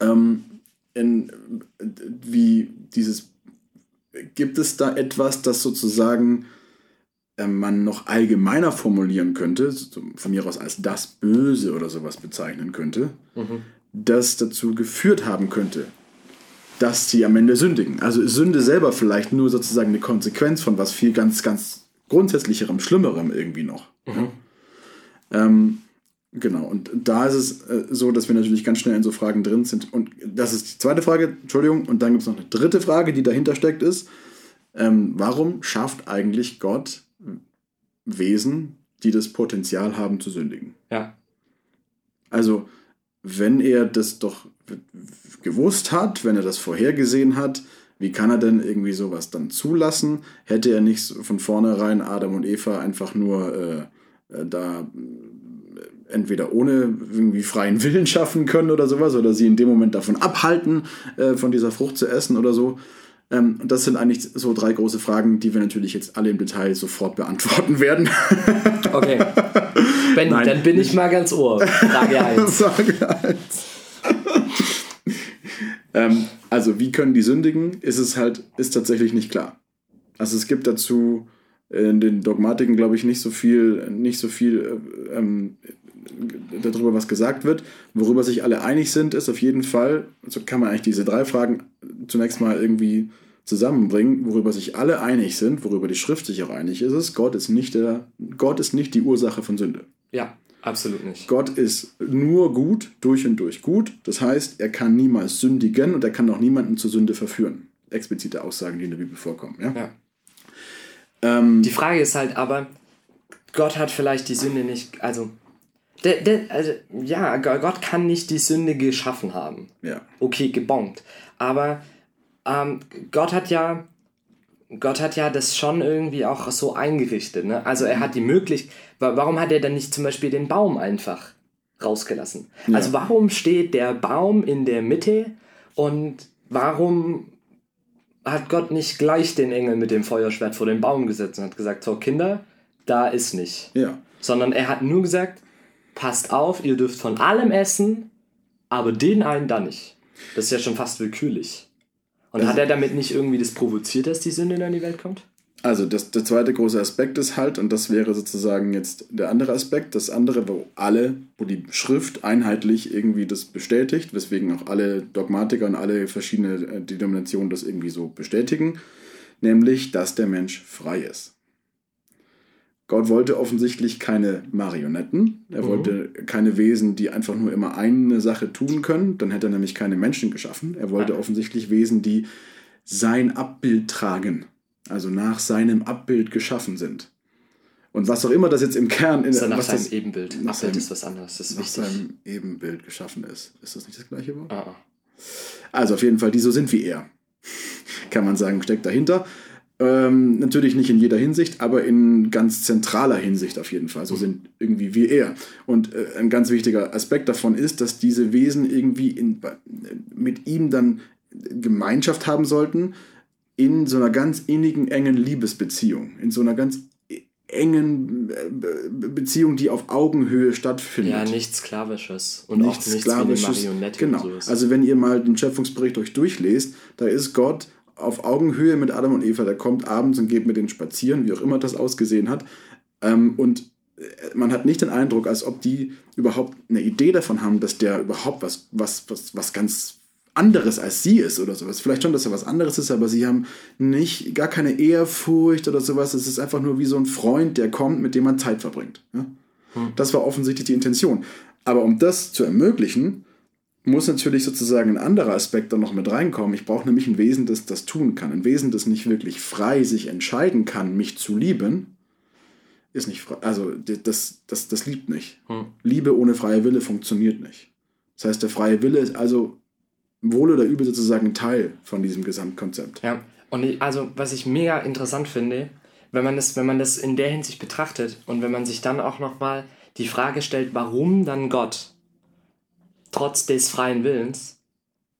ähm, in, wie dieses, gibt es da etwas, das sozusagen ähm, man noch allgemeiner formulieren könnte, von mir aus als das Böse oder sowas bezeichnen könnte,
Mhm.
das dazu geführt haben könnte, dass sie am Ende sündigen. Also Sünde selber vielleicht nur sozusagen eine Konsequenz von was viel ganz, ganz grundsätzlicherem, schlimmerem irgendwie noch.
Mhm.
Ähm, genau, und da ist es äh, so, dass wir natürlich ganz schnell in so Fragen drin sind. Und das ist die zweite Frage, Entschuldigung, und dann gibt es noch eine dritte Frage, die dahinter steckt, ist, ähm, warum schafft eigentlich Gott Wesen, die das Potenzial haben zu sündigen?
Ja.
Also, wenn er das doch gewusst hat, wenn er das vorhergesehen hat, wie kann er denn irgendwie sowas dann zulassen? Hätte er nicht von vornherein Adam und Eva einfach nur äh, äh, da entweder ohne irgendwie freien Willen schaffen können oder sowas oder sie in dem Moment davon abhalten, äh, von dieser Frucht zu essen oder so? Ähm, das sind eigentlich so drei große Fragen, die wir natürlich jetzt alle im Detail sofort beantworten werden.
Okay. Ben,
Nein.
dann bin ich mal ganz ohr. Frage 1.
Frage eins. ähm, also, wie können die sündigen? Ist es halt, ist tatsächlich nicht klar. Also es gibt dazu in den Dogmatiken, glaube ich, nicht so viel, nicht so viel äh, ähm, darüber, was gesagt wird. Worüber sich alle einig sind, ist auf jeden Fall, so kann man eigentlich diese drei Fragen zunächst mal irgendwie zusammenbringen, worüber sich alle einig sind, worüber die Schrift sich auch einig ist, ist, Gott ist nicht der, Gott ist nicht die Ursache von Sünde.
Ja, absolut nicht.
Gott ist nur gut, durch und durch gut. Das heißt, er kann niemals sündigen und er kann auch niemanden zur Sünde verführen. Explizite Aussagen, die in der Bibel vorkommen. Ja? ja.
Ähm, die Frage ist halt aber, Gott hat vielleicht die Sünde nicht, also, der, der, also ja, Gott kann nicht die Sünde geschaffen haben.
Ja.
Okay, gebongt. Aber ähm, Gott hat ja Gott hat ja das schon irgendwie auch so eingerichtet. Ne? Also er hat die Möglichkeit, warum hat er dann nicht zum Beispiel den Baum einfach rausgelassen? Ja. Also warum steht der Baum in der Mitte und warum hat Gott nicht gleich den Engel mit dem Feuerschwert vor den Baum gesetzt und hat gesagt, so Kinder, da ist nicht.
Ja.
Sondern er hat nur gesagt, passt auf, ihr dürft von allem essen, aber den einen da nicht. Das ist ja schon fast willkürlich. Und also, hat er damit nicht irgendwie das provoziert, dass die Sünde in die Welt kommt?
Also das, der zweite große Aspekt ist halt, und das wäre sozusagen jetzt der andere Aspekt, das andere, wo alle, wo die Schrift einheitlich irgendwie das bestätigt, weswegen auch alle Dogmatiker und alle verschiedene äh, Denominationen das irgendwie so bestätigen, nämlich, dass der Mensch frei ist. Gott wollte offensichtlich keine Marionetten. Er mhm. wollte keine Wesen, die einfach nur immer eine Sache tun können. Dann hätte er nämlich keine Menschen geschaffen. Er wollte ja. offensichtlich Wesen, die sein Abbild tragen. Also nach seinem Abbild geschaffen sind. Und was auch immer das jetzt im Kern in
ist nach
was
seinem
das,
Ebenbild.
Nach
Abbild ist was anderes. Das ist
nach wichtig. seinem Ebenbild geschaffen ist. Ist das nicht das gleiche Wort?
Ah.
Also auf jeden Fall, die so sind wie er. Kann man sagen, steckt dahinter. Ähm, natürlich nicht in jeder Hinsicht, aber in ganz zentraler Hinsicht auf jeden Fall. So sind irgendwie wie er. Und äh, ein ganz wichtiger Aspekt davon ist, dass diese Wesen irgendwie in, mit ihm dann Gemeinschaft haben sollten in so einer ganz innigen, engen Liebesbeziehung. In so einer ganz engen äh, Beziehung, die auf Augenhöhe stattfindet.
Ja, nichts Sklavisches und nichts auch nichts Sklavisches. Marionette
genau. Also wenn ihr mal den Schöpfungsbericht euch durchlest, da ist Gott auf Augenhöhe mit Adam und Eva. Der kommt abends und geht mit denen spazieren, wie auch immer das ausgesehen hat. Ähm, und äh, man hat nicht den Eindruck, als ob die überhaupt eine Idee davon haben, dass der überhaupt was, was, was, was ganz anderes als sie ist oder sowas. Vielleicht schon, dass er was anderes ist, aber sie haben nicht gar keine Ehrfurcht oder sowas. Es ist einfach nur wie so ein Freund, der kommt, mit dem man Zeit verbringt. Ja? Hm. Das war offensichtlich die Intention. Aber um das zu ermöglichen, muss natürlich sozusagen ein anderer Aspekt dann noch mit reinkommen. Ich brauche nämlich ein Wesen, das das tun kann. Ein Wesen, das nicht wirklich frei sich entscheiden kann, mich zu lieben, ist nicht frei. Also das, das, das liebt nicht. Hm. Liebe ohne freie Wille funktioniert nicht. Das heißt, der freie Wille ist also wohl oder übel sozusagen Teil von diesem Gesamtkonzept.
Ja, und ich, also was ich mega interessant finde, wenn man das, wenn man das in der Hinsicht betrachtet und wenn man sich dann auch nochmal die Frage stellt, warum dann Gott trotz des freien Willens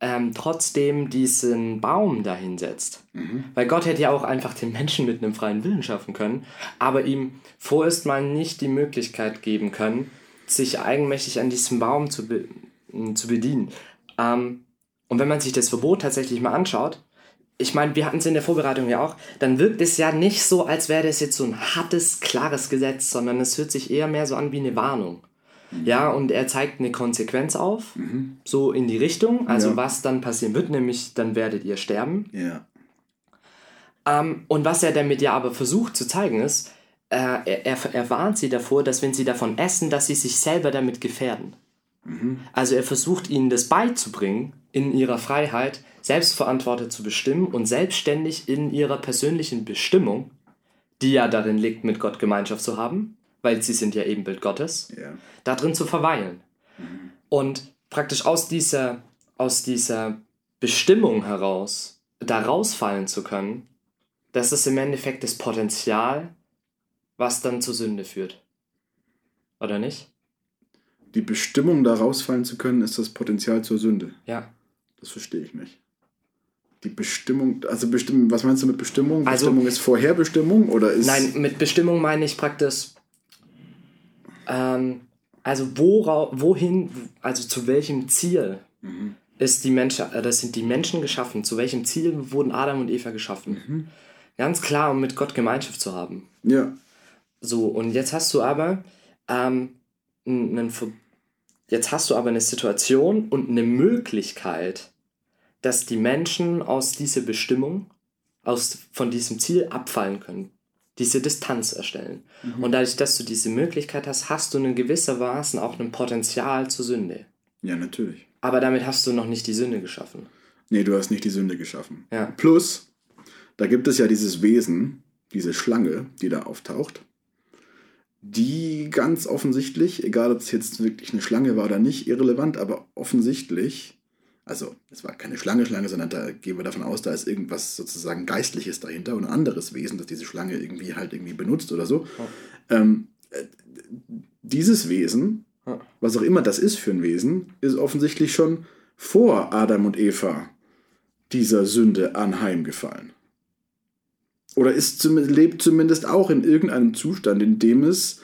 ähm, trotzdem diesen Baum dahinsetzt. Mhm. Weil Gott hätte ja auch einfach den Menschen mit einem freien Willen schaffen können, aber ihm vorerst mal nicht die Möglichkeit geben können, sich eigenmächtig an diesem Baum zu, be zu bedienen. Ähm, und wenn man sich das Verbot tatsächlich mal anschaut, ich meine, wir hatten es in der Vorbereitung ja auch, dann wirkt es ja nicht so, als wäre das jetzt so ein hartes, klares Gesetz, sondern es hört sich eher mehr so an wie eine Warnung. Ja, und er zeigt eine Konsequenz auf, mhm. so in die Richtung, also ja. was dann passieren wird, nämlich dann werdet ihr sterben.
Ja.
Ähm, und was er damit ja aber versucht zu zeigen ist, äh, er, er, er warnt sie davor, dass wenn sie davon essen, dass sie sich selber damit gefährden. Mhm. Also er versucht ihnen das beizubringen, in ihrer Freiheit selbstverantwortet zu bestimmen und selbstständig in ihrer persönlichen Bestimmung, die ja darin liegt, mit Gott Gemeinschaft zu haben, weil sie sind ja Ebenbild Gottes,
ja.
da drin zu verweilen. Mhm. Und praktisch aus dieser, aus dieser Bestimmung heraus, da rausfallen zu können, das ist im Endeffekt das Potenzial, was dann zur Sünde führt. Oder nicht?
Die Bestimmung, da rausfallen zu können, ist das Potenzial zur Sünde.
Ja.
Das verstehe ich nicht. Die Bestimmung, also Bestimmung, was meinst du mit Bestimmung? Also, Bestimmung ist Vorherbestimmung oder ist.
Nein, mit Bestimmung meine ich praktisch ähm, also wora, wohin, also zu welchem Ziel mhm. ist die Mensch, äh, das sind die Menschen geschaffen? Zu welchem Ziel wurden Adam und Eva geschaffen? Mhm. Ganz klar, um mit Gott Gemeinschaft zu haben.
Ja.
So, und jetzt hast du aber ähm, einen, jetzt hast du aber eine Situation und eine Möglichkeit, dass die Menschen aus dieser Bestimmung, aus, von diesem Ziel abfallen können, diese Distanz erstellen. Mhm. Und dadurch, dass du diese Möglichkeit hast, hast du in gewissermaßen auch ein Potenzial zur Sünde.
Ja, natürlich.
Aber damit hast du noch nicht die Sünde geschaffen.
Nee, du hast nicht die Sünde geschaffen.
Ja.
Plus, da gibt es ja dieses Wesen, diese Schlange, die da auftaucht, die ganz offensichtlich, egal ob es jetzt wirklich eine Schlange war oder nicht, irrelevant, aber offensichtlich also, es war keine Schlange, Schlange, sondern da gehen wir davon aus, da ist irgendwas sozusagen Geistliches dahinter und ein anderes Wesen, das diese Schlange irgendwie halt irgendwie benutzt oder so. Ja. Ähm, äh, dieses Wesen, ja. was auch immer das ist für ein Wesen, ist offensichtlich schon vor Adam und Eva dieser Sünde anheimgefallen. Oder ist, lebt zumindest auch in irgendeinem Zustand, in dem es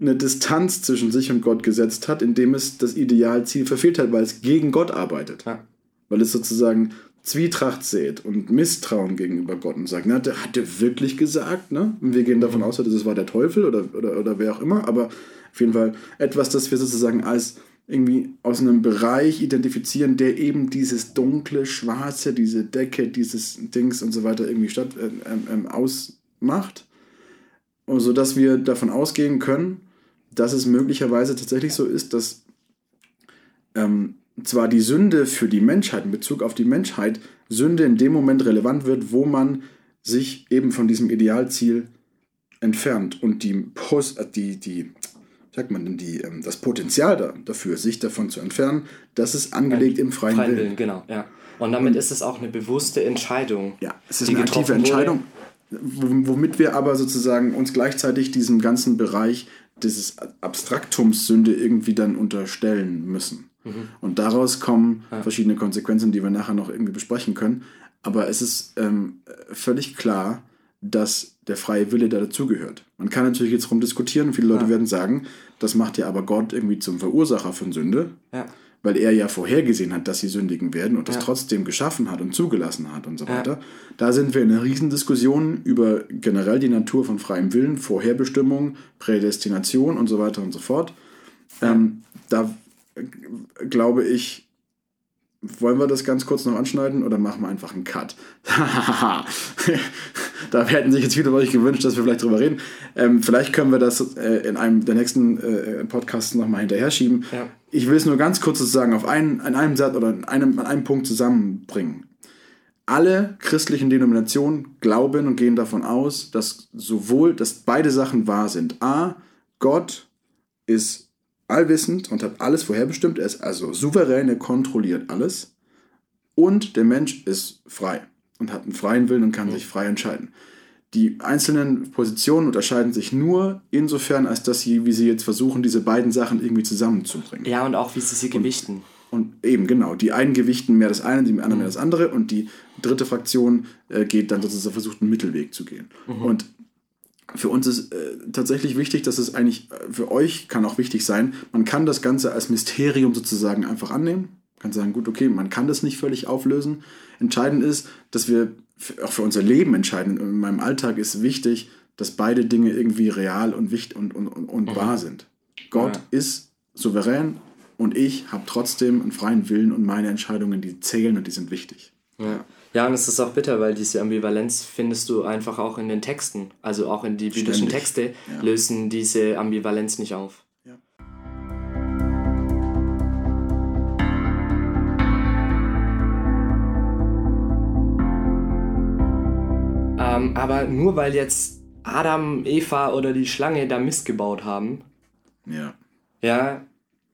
eine Distanz zwischen sich und Gott gesetzt hat, indem es das Idealziel verfehlt hat, weil es gegen Gott arbeitet. Ja. Weil es sozusagen Zwietracht sät und Misstrauen gegenüber Gott und sagt, na, der hat der wirklich gesagt, ne? Und wir gehen davon aus, dass es war der Teufel oder, oder, oder wer auch immer, aber auf jeden Fall etwas, das wir sozusagen als irgendwie aus einem Bereich identifizieren, der eben dieses dunkle, schwarze, diese Decke, dieses Dings und so weiter irgendwie statt, äh, äh, äh, ausmacht. Sodass wir davon ausgehen können, dass es möglicherweise tatsächlich so ist, dass ähm, zwar die Sünde für die Menschheit, in Bezug auf die Menschheit, Sünde in dem Moment relevant wird, wo man sich eben von diesem Idealziel entfernt und die, Post, äh, die, die sagt man denn, die, ähm, das Potenzial da, dafür, sich davon zu entfernen, das ist angelegt im freien, freien Willen. Willen.
Genau, ja. Und damit und, ist es auch eine bewusste Entscheidung.
Ja, es ist eine aktive Entscheidung, womit wir aber sozusagen uns gleichzeitig diesem ganzen Bereich dieses Abstraktums Sünde irgendwie dann unterstellen müssen. Mhm. Und daraus kommen ja. verschiedene Konsequenzen, die wir nachher noch irgendwie besprechen können. Aber es ist ähm, völlig klar, dass der freie Wille da dazugehört. Man kann natürlich jetzt rumdiskutieren, viele Leute ja. werden sagen, das macht ja aber Gott irgendwie zum Verursacher von Sünde. Ja weil er ja vorhergesehen hat, dass sie sündigen werden und das trotzdem geschaffen hat und zugelassen hat und so weiter. Ja. Da sind wir in einer Riesendiskussion über generell die Natur von freiem Willen, Vorherbestimmung, Prädestination und so weiter und so fort. Ja. Ähm, da glaube ich, wollen wir das ganz kurz noch anschneiden oder machen wir einfach einen Cut? da hätten sich jetzt viele von euch gewünscht, dass wir vielleicht drüber reden. Ähm, vielleicht können wir das äh, in einem der nächsten äh, Podcasts nochmal hinterher schieben. Ja. Ich will es nur ganz kurz sozusagen auf einen, an einem Satz oder an einem, an einem Punkt zusammenbringen. Alle christlichen Denominationen glauben und gehen davon aus, dass sowohl, dass beide Sachen wahr sind. A, Gott ist allwissend und hat alles vorherbestimmt. Er ist also souverän, er kontrolliert alles. Und der Mensch ist frei und hat einen freien Willen und kann mhm. sich frei entscheiden. Die einzelnen Positionen unterscheiden sich nur insofern, als dass sie, wie sie jetzt versuchen, diese beiden Sachen irgendwie zusammenzubringen.
Ja, und auch wie sie sie gewichten.
Und, und eben, genau. Die einen gewichten mehr das eine, die anderen mhm. mehr das andere. Und die dritte Fraktion äh, geht dann sozusagen versucht, einen Mittelweg zu gehen. Mhm. Und für uns ist äh, tatsächlich wichtig, dass es eigentlich äh, für euch kann auch wichtig sein, man kann das Ganze als Mysterium sozusagen einfach annehmen. Man kann sagen, gut, okay, man kann das nicht völlig auflösen. Entscheidend ist, dass wir auch für unser Leben entscheiden. In meinem Alltag ist wichtig, dass beide Dinge irgendwie real und wichtig und, und, und, und mhm. wahr sind. Gott ja. ist souverän und ich habe trotzdem einen freien Willen und meine Entscheidungen, die zählen und die sind wichtig.
Ja. Ja, und es ist auch bitter, weil diese Ambivalenz findest du einfach auch in den Texten. Also auch in die biblischen. Texte ja. lösen diese Ambivalenz nicht auf. Ähm, aber nur weil jetzt Adam, Eva oder die Schlange da Mist gebaut haben,
ja.
Ja,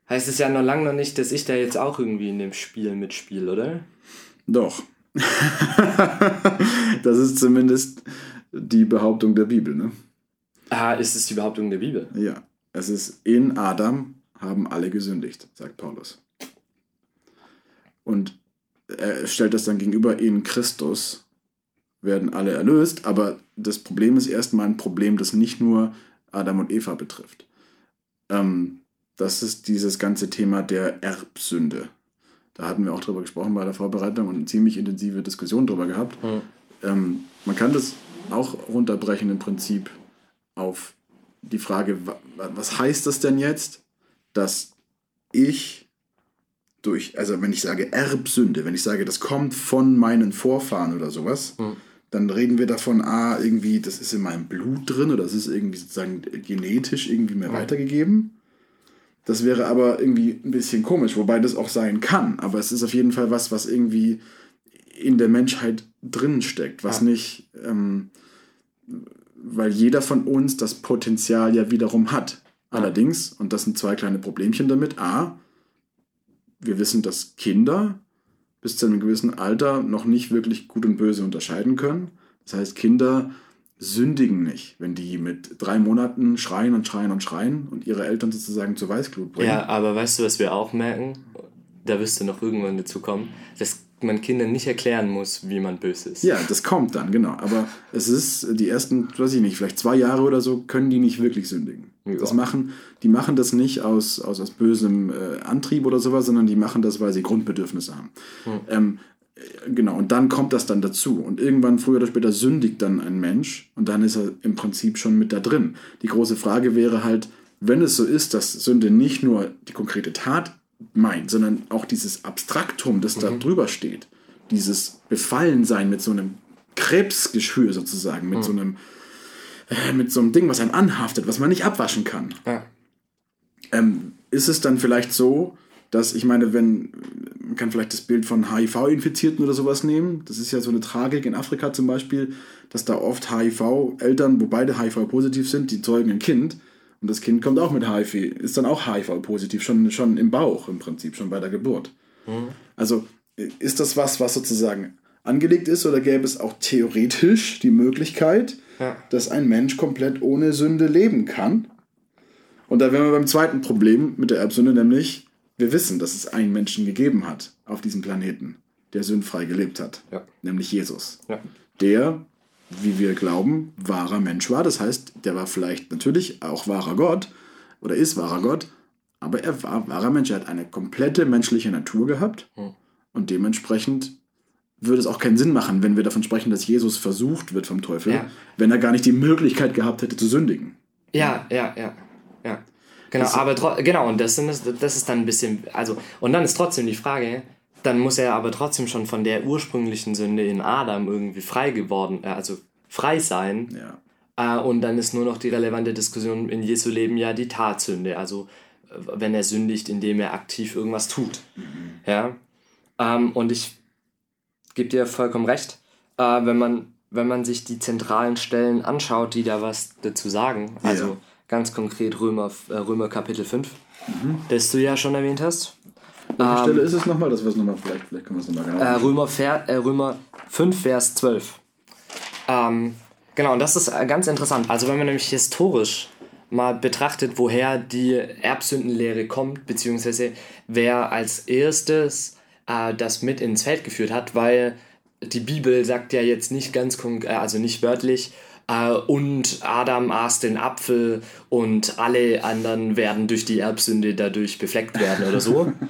heißt es ja noch lange noch nicht, dass ich da jetzt auch irgendwie in dem Spiel mitspiele, oder?
Doch. das ist zumindest die Behauptung der Bibel, ne?
Ah, ist es die Behauptung der Bibel?
Ja. Es ist in Adam haben alle gesündigt, sagt Paulus. Und er stellt das dann gegenüber, in Christus werden alle erlöst, aber das Problem ist erstmal ein Problem, das nicht nur Adam und Eva betrifft. Ähm, das ist dieses ganze Thema der Erbsünde. Da hatten wir auch drüber gesprochen bei der Vorbereitung und eine ziemlich intensive Diskussion drüber gehabt. Mhm. Ähm, man kann das auch runterbrechen im Prinzip auf die Frage, was heißt das denn jetzt, dass ich durch, also wenn ich sage Erbsünde, wenn ich sage, das kommt von meinen Vorfahren oder sowas, mhm. Dann reden wir davon, ah, irgendwie, das ist in meinem Blut drin oder das ist irgendwie sozusagen genetisch irgendwie mir mhm. weitergegeben. Das wäre aber irgendwie ein bisschen komisch, wobei das auch sein kann. Aber es ist auf jeden Fall was, was irgendwie in der Menschheit drin steckt, was ja. nicht, ähm, weil jeder von uns das Potenzial ja wiederum hat. Allerdings, und das sind zwei kleine Problemchen damit, a, wir wissen, dass Kinder bis zu einem gewissen Alter noch nicht wirklich gut und böse unterscheiden können. Das heißt, Kinder sündigen nicht, wenn die mit drei Monaten schreien und schreien und schreien und ihre Eltern sozusagen zur Weißglut
bringen. Ja, aber weißt du, was wir auch merken? Da wirst du noch irgendwann dazu kommen, dass man Kindern nicht erklären muss, wie man böse ist.
Ja, das kommt dann, genau. Aber es ist die ersten, weiß ich nicht, vielleicht zwei Jahre oder so, können die nicht wirklich sündigen. Ja. Das machen, die machen das nicht aus, aus, aus bösem äh, Antrieb oder sowas, sondern die machen das, weil sie Grundbedürfnisse haben. Hm. Ähm, genau, und dann kommt das dann dazu. Und irgendwann, früher oder später, sündigt dann ein Mensch und dann ist er im Prinzip schon mit da drin. Die große Frage wäre halt, wenn es so ist, dass Sünde nicht nur die konkrete Tat meint, sondern auch dieses Abstraktum, das mhm. da drüber steht, dieses Befallensein mit so einem Krebsgeschwür sozusagen, mit mhm. so einem äh, mit so einem Ding, was einem anhaftet, was man nicht abwaschen kann. Ja. Ähm, ist es dann vielleicht so, dass, ich meine, wenn, man kann vielleicht das Bild von HIV-Infizierten oder sowas nehmen, das ist ja so eine Tragik in Afrika zum Beispiel, dass da oft HIV-Eltern, wo beide HIV-positiv sind, die zeugen ein Kind und das Kind kommt auch mit HIV, ist dann auch HIV-positiv, schon, schon im Bauch im Prinzip, schon bei der Geburt. Mhm. Also ist das was, was sozusagen angelegt ist oder gäbe es auch theoretisch die Möglichkeit, ja. dass ein Mensch komplett ohne Sünde leben kann? Und da wären wir beim zweiten Problem mit der Erbsünde, nämlich wir wissen, dass es einen Menschen gegeben hat auf diesem Planeten, der sündfrei gelebt hat, ja. nämlich Jesus. Ja. Der wie wir glauben, wahrer Mensch war. Das heißt, der war vielleicht natürlich auch wahrer Gott oder ist wahrer Gott, aber er war wahrer Mensch. Er hat eine komplette menschliche Natur gehabt hm. und dementsprechend würde es auch keinen Sinn machen, wenn wir davon sprechen, dass Jesus versucht wird vom Teufel, ja. wenn er gar nicht die Möglichkeit gehabt hätte zu sündigen.
Ja, ja, ja, ja. Genau, das aber genau, und das, das ist dann ein bisschen, also, und dann ist trotzdem die Frage, dann muss er aber trotzdem schon von der ursprünglichen Sünde in Adam irgendwie frei geworden, äh, also frei sein. Ja. Äh, und dann ist nur noch die relevante Diskussion in Jesu Leben ja die Tatsünde, also äh, wenn er sündigt, indem er aktiv irgendwas tut. Mhm. Ja. Ähm, und ich gebe dir vollkommen recht, wenn, man, wenn man sich die zentralen Stellen anschaut, die da was dazu sagen, also ja. ganz konkret Römer, Römer Kapitel 5, mhm. das du ja schon erwähnt hast.
Welche ähm, Stelle ist es nochmal? Das wir nochmal, vielleicht, vielleicht können wir es nochmal
genau. Äh, Römer, Ver, äh, Römer 5, Vers 12. Ähm, genau, und das ist äh, ganz interessant. Also wenn man nämlich historisch mal betrachtet, woher die Erbsündenlehre kommt, beziehungsweise wer als erstes äh, das mit ins Feld geführt hat, weil die Bibel sagt ja jetzt nicht ganz, äh, also nicht wörtlich, äh, und Adam aß den Apfel und alle anderen werden durch die Erbsünde dadurch befleckt werden oder so.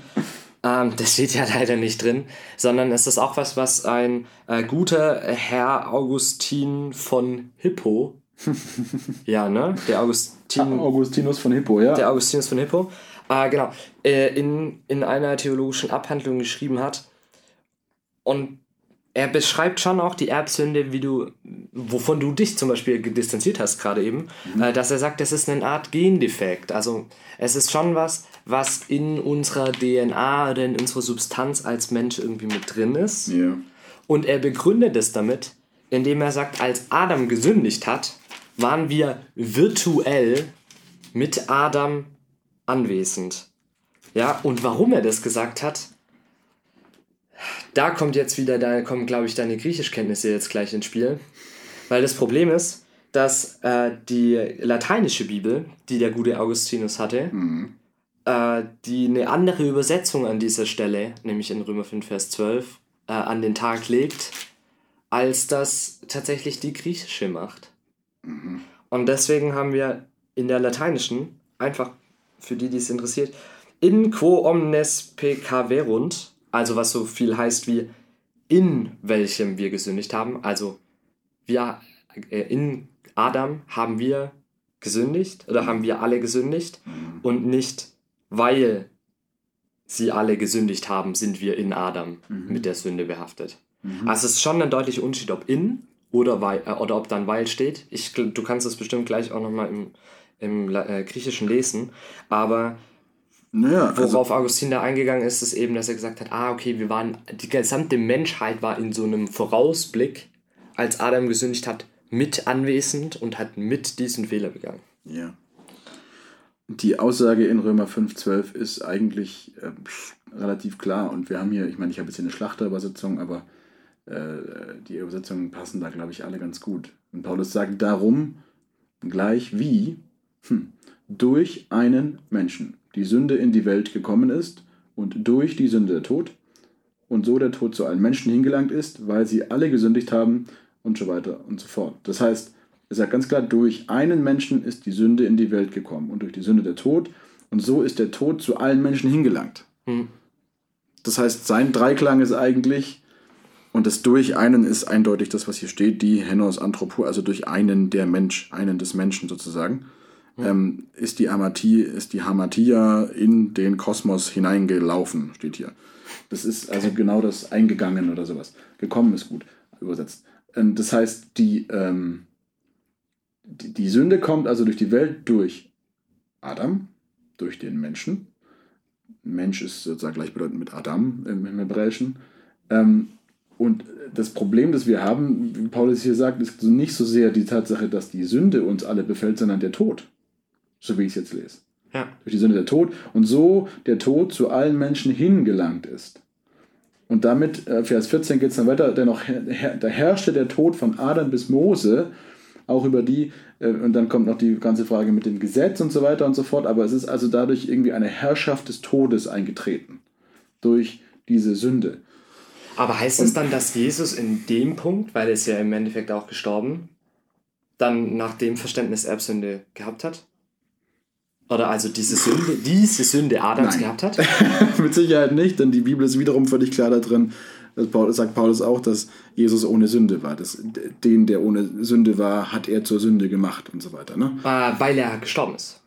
ähm, das steht ja leider nicht drin, sondern es ist auch was, was ein äh, guter Herr Augustin von Hippo, ja, ne? Der Augustin,
Augustinus von Hippo, ja.
Der Augustinus von Hippo, äh, genau, äh, in, in einer theologischen Abhandlung geschrieben hat. Und er beschreibt schon auch die Erbsünde, wie du, wovon du dich zum Beispiel distanziert hast gerade eben, mhm. äh, dass er sagt, das ist eine Art Gendefekt. Also es ist schon was, was in unserer DNA oder in unserer Substanz als Mensch irgendwie mit drin ist. Yeah. Und er begründet es damit, indem er sagt, als Adam gesündigt hat, waren wir virtuell mit Adam anwesend. Ja, und warum er das gesagt hat, da kommt jetzt wieder, da kommen, glaube ich, deine Griechischkenntnisse jetzt gleich ins Spiel. Weil das Problem ist, dass äh, die lateinische Bibel, die der gute Augustinus hatte, mhm. Äh, die eine andere Übersetzung an dieser Stelle, nämlich in Römer 5, Vers 12, äh, an den Tag legt, als das tatsächlich die griechische macht. Mhm. Und deswegen haben wir in der lateinischen, einfach für die, die es interessiert, in quo omnes peccaverunt, also was so viel heißt wie in welchem wir gesündigt haben. Also wir äh, in Adam haben wir gesündigt oder haben wir alle gesündigt und nicht weil sie alle gesündigt haben, sind wir in Adam mit der Sünde behaftet. Also es ist schon ein deutlicher Unterschied, ob in oder, weil, äh, oder ob dann weil steht. Ich, du kannst das bestimmt gleich auch nochmal im, im äh, Griechischen lesen, aber
Naja, also,
worauf Augustin da eingegangen ist, ist eben, dass er gesagt hat, ah, okay, wir waren, die gesamte Menschheit war in so einem Vorausblick, als Adam gesündigt hat, mit anwesend und hat mit diesen Fehler begangen.
ja. Die Aussage in Römer 5,12 ist eigentlich äh, relativ klar. Und wir haben hier, ich meine, ich habe jetzt hier eine Schlachterübersetzung, aber äh, die Übersetzungen passen da, glaube ich, alle ganz gut. Und Paulus sagt darum, gleich wie hm, durch einen Menschen die Sünde in die Welt gekommen ist und durch die Sünde der Tod und so der Tod zu allen Menschen hingelangt ist, weil sie alle gesündigt haben und so weiter und so fort. Das heißt, er sagt ganz klar, durch einen Menschen ist die Sünde in die Welt gekommen und durch die Sünde der Tod und so ist der Tod zu allen Menschen hingelangt.
Hm.
Das heißt, sein Dreiklang ist eigentlich, und das durch einen ist eindeutig das, was hier steht, die Henos Anthropo, also durch einen der Mensch, einen des Menschen sozusagen, ähm, ist die Amatie, ist die Hamatia in den Kosmos hineingelaufen, steht hier. Das ist also genau das eingegangen oder sowas. Gekommen ist gut übersetzt. Ähm, das heißt, die, ähm, die, die Sünde kommt also durch die Welt durch Adam, durch den Menschen. Mensch ist sozusagen gleichbedeutend mit Adam im, Hebräischen. Ähm, und das Problem, das wir haben, wie Paulus hier sagt, ist nicht so sehr die Tatsache, dass die Sünde uns alle befällt, sondern der Tod. So wie ich es jetzt lese.
Ja.
Durch die Sünde der Tod. Und so der Tod zu allen Menschen hingelangt ist. Und damit, äh, Vers 14 geht es dann weiter, dennoch, da herrschte der Tod von Adam bis Mose, auch über die, äh, und dann kommt noch die ganze Frage mit dem Gesetz und so weiter und so fort, aber es ist also dadurch irgendwie eine Herrschaft des Todes eingetreten. Durch diese Sünde.
Aber heißt das dann, dass Jesus in dem Punkt, weil er ist ja im Endeffekt auch gestorben, dann nach dem Verständnis Erbsünde gehabt hat? Oder also diese Sünde, diese Sünde Adams
Nein.
gehabt hat?
Mit Sicherheit nicht, denn die Bibel ist wiederum völlig klar da drin, das Paul- sagt Paulus auch, dass Jesus ohne Sünde war. Das, den, der ohne Sünde war, hat er zur Sünde gemacht und so weiter. Ne?
Weil er gestorben ist.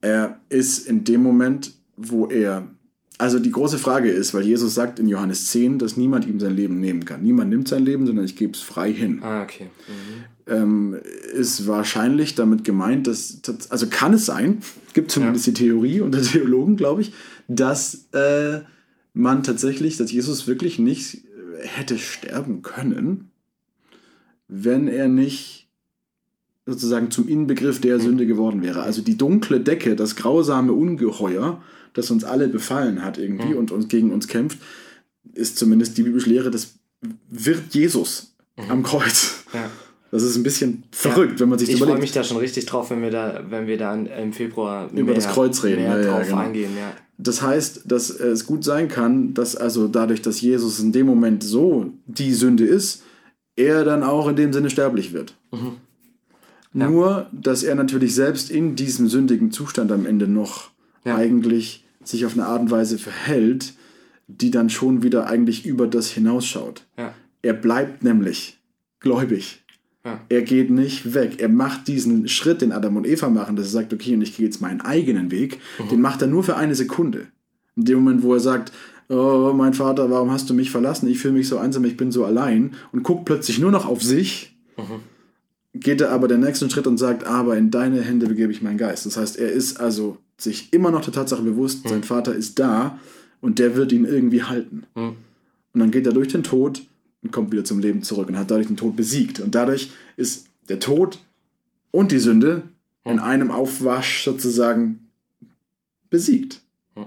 Er ist in dem Moment, wo er. Also die große Frage ist, weil Jesus sagt in Johannes 10, dass niemand ihm sein Leben nehmen kann. Niemand nimmt sein Leben, sondern ich gebe es frei hin.
Ah, okay. Mhm.
Ähm, ist wahrscheinlich damit gemeint, dass, also kann es sein, gibt zumindest die Theorie unter Theologen, glaube ich, dass äh, man tatsächlich, dass Jesus wirklich nicht äh, hätte sterben können, wenn er nicht sozusagen zum Inbegriff der Sünde geworden wäre. Also die dunkle Decke, das grausame Ungeheuer, das uns alle befallen hat irgendwie und uns gegen uns kämpft, ist zumindest die biblische Lehre, das wird Jesus am Kreuz.
Ja.
Das ist ein bisschen verrückt, wenn man sich
Ich
das
freue
überlegt.
mich da schon richtig drauf, wenn wir da, wenn wir da im Februar
Über das Kreuz reden,
mehr
ja, ja,
drauf
genau.
eingehen. Ja.
Das heißt, dass es gut sein kann, dass also dadurch, dass Jesus in dem Moment so die Sünde ist, er dann auch in dem Sinne sterblich wird.
Mhm. Ja.
Nur, dass er natürlich selbst in diesem sündigen Zustand am Ende noch
Ja.
eigentlich sich auf eine Art und Weise verhält, die dann schon wieder eigentlich über das hinausschaut.
Ja.
Er bleibt nämlich gläubig.
Ja.
Er geht nicht weg. Er macht diesen Schritt, den Adam und Eva machen, dass er sagt, okay, und ich gehe jetzt meinen eigenen Weg. Den macht er nur für eine Sekunde. In dem Moment, wo er sagt, oh, mein Vater, warum hast du mich verlassen? Ich fühle mich so einsam, ich bin so allein. Und guckt plötzlich nur noch auf sich. Geht er aber den nächsten Schritt und sagt, aber in deine Hände begebe ich meinen Geist. Das heißt, er ist also sich immer noch der Tatsache bewusst, sein Vater ist da und der wird ihn irgendwie halten.
Mhm.
Und dann geht er durch den Tod und kommt wieder zum Leben zurück und hat dadurch den Tod besiegt. Und dadurch ist der Tod und die Sünde in einem Aufwasch sozusagen besiegt.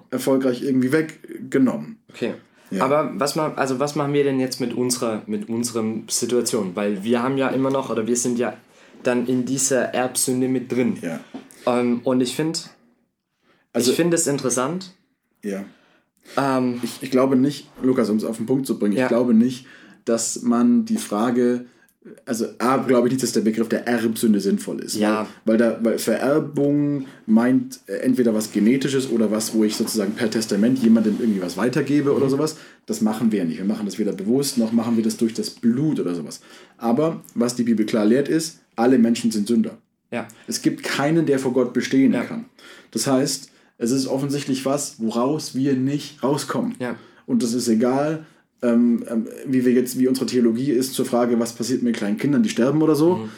Erfolgreich irgendwie weggenommen.
Okay.
Ja.
Aber was, ma- also was machen wir denn jetzt mit unserer, mit unserem Situation? Weil wir haben ja immer noch, oder wir sind ja dann in dieser Erbsünde mit drin.
Ja.
Ähm, und ich finde,
Also-
ich finde es interessant.
Ja.
Ähm,
Ich, ich glaube nicht, Lukas, um es auf den Punkt zu bringen,
Ja.
ich glaube nicht, dass man die Frage, also A, glaube ich nicht, dass der Begriff der Erbsünde sinnvoll ist. Ja. Weil, weil, da, weil Vererbung meint entweder was Genetisches oder was, wo ich sozusagen per Testament jemandem irgendwie was weitergebe mhm. oder sowas. Das machen wir nicht. Wir machen das weder bewusst, noch machen wir das durch das Blut oder sowas. Aber was die Bibel klar lehrt ist, alle Menschen sind Sünder. Ja. Es gibt keinen, der vor Gott bestehen ja. kann. Das heißt, es ist offensichtlich was, woraus wir nicht rauskommen. Ja. Und das ist egal, ähm, ähm, wie wir jetzt, wie unsere Theologie ist zur Frage, was passiert mit kleinen Kindern, die sterben oder so. Mhm.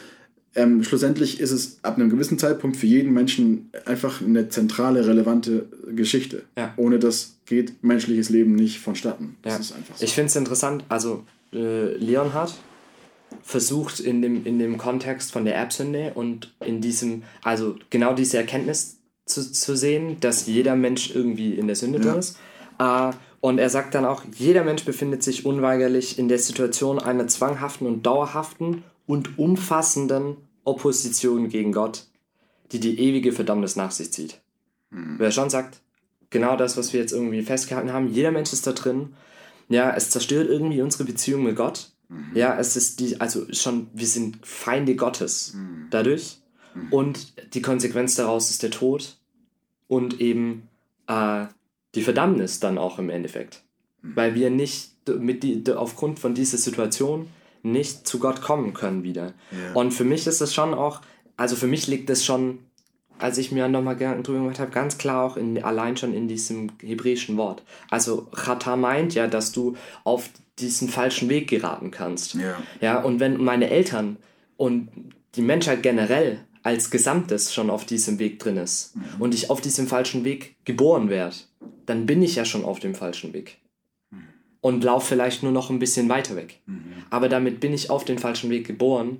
Ähm, schlussendlich ist es ab einem gewissen Zeitpunkt für jeden Menschen einfach eine zentrale, relevante Geschichte. Ja. Ohne das geht menschliches Leben nicht vonstatten. Das
ja. ist einfach so. Ich finde es interessant, also äh, Leonhard versucht in dem, in dem Kontext von der Erbsünde und in diesem, also genau diese Erkenntnis zu, zu sehen, dass jeder Mensch irgendwie in der Sünde ja. drin ist. Äh, und er sagt dann auch, jeder Mensch befindet sich unweigerlich in der Situation einer zwanghaften und dauerhaften und umfassenden Opposition gegen Gott, die die ewige Verdammnis nach sich zieht. Mhm. Wer schon sagt, genau das, was wir jetzt irgendwie festgehalten haben, jeder Mensch ist da drin. Ja, es zerstört irgendwie unsere Beziehung mit Gott. Mhm. Ja, es ist die, also schon, wir sind Feinde Gottes mhm. dadurch. Mhm. Und die Konsequenz daraus ist der Tod und eben äh, die Verdammnis dann auch im Endeffekt. Mhm. Weil wir nicht mit die, aufgrund von dieser Situation nicht zu Gott kommen können wieder. Ja. Und für mich ist das schon auch, also für mich liegt das schon, als ich mir nochmal drüber gemacht habe, ganz klar auch in, allein schon in diesem hebräischen Wort. Also Chata meint ja, dass du auf diesen falschen Weg geraten kannst. Ja. ja. Und wenn meine Eltern und die Menschheit generell als Gesamtes schon auf diesem Weg drin ist mhm. und ich auf diesem falschen Weg geboren werde, dann bin ich ja schon auf dem falschen Weg. Mhm. Und laufe vielleicht nur noch ein bisschen weiter weg. Mhm. Aber damit bin ich auf den falschen Weg geboren.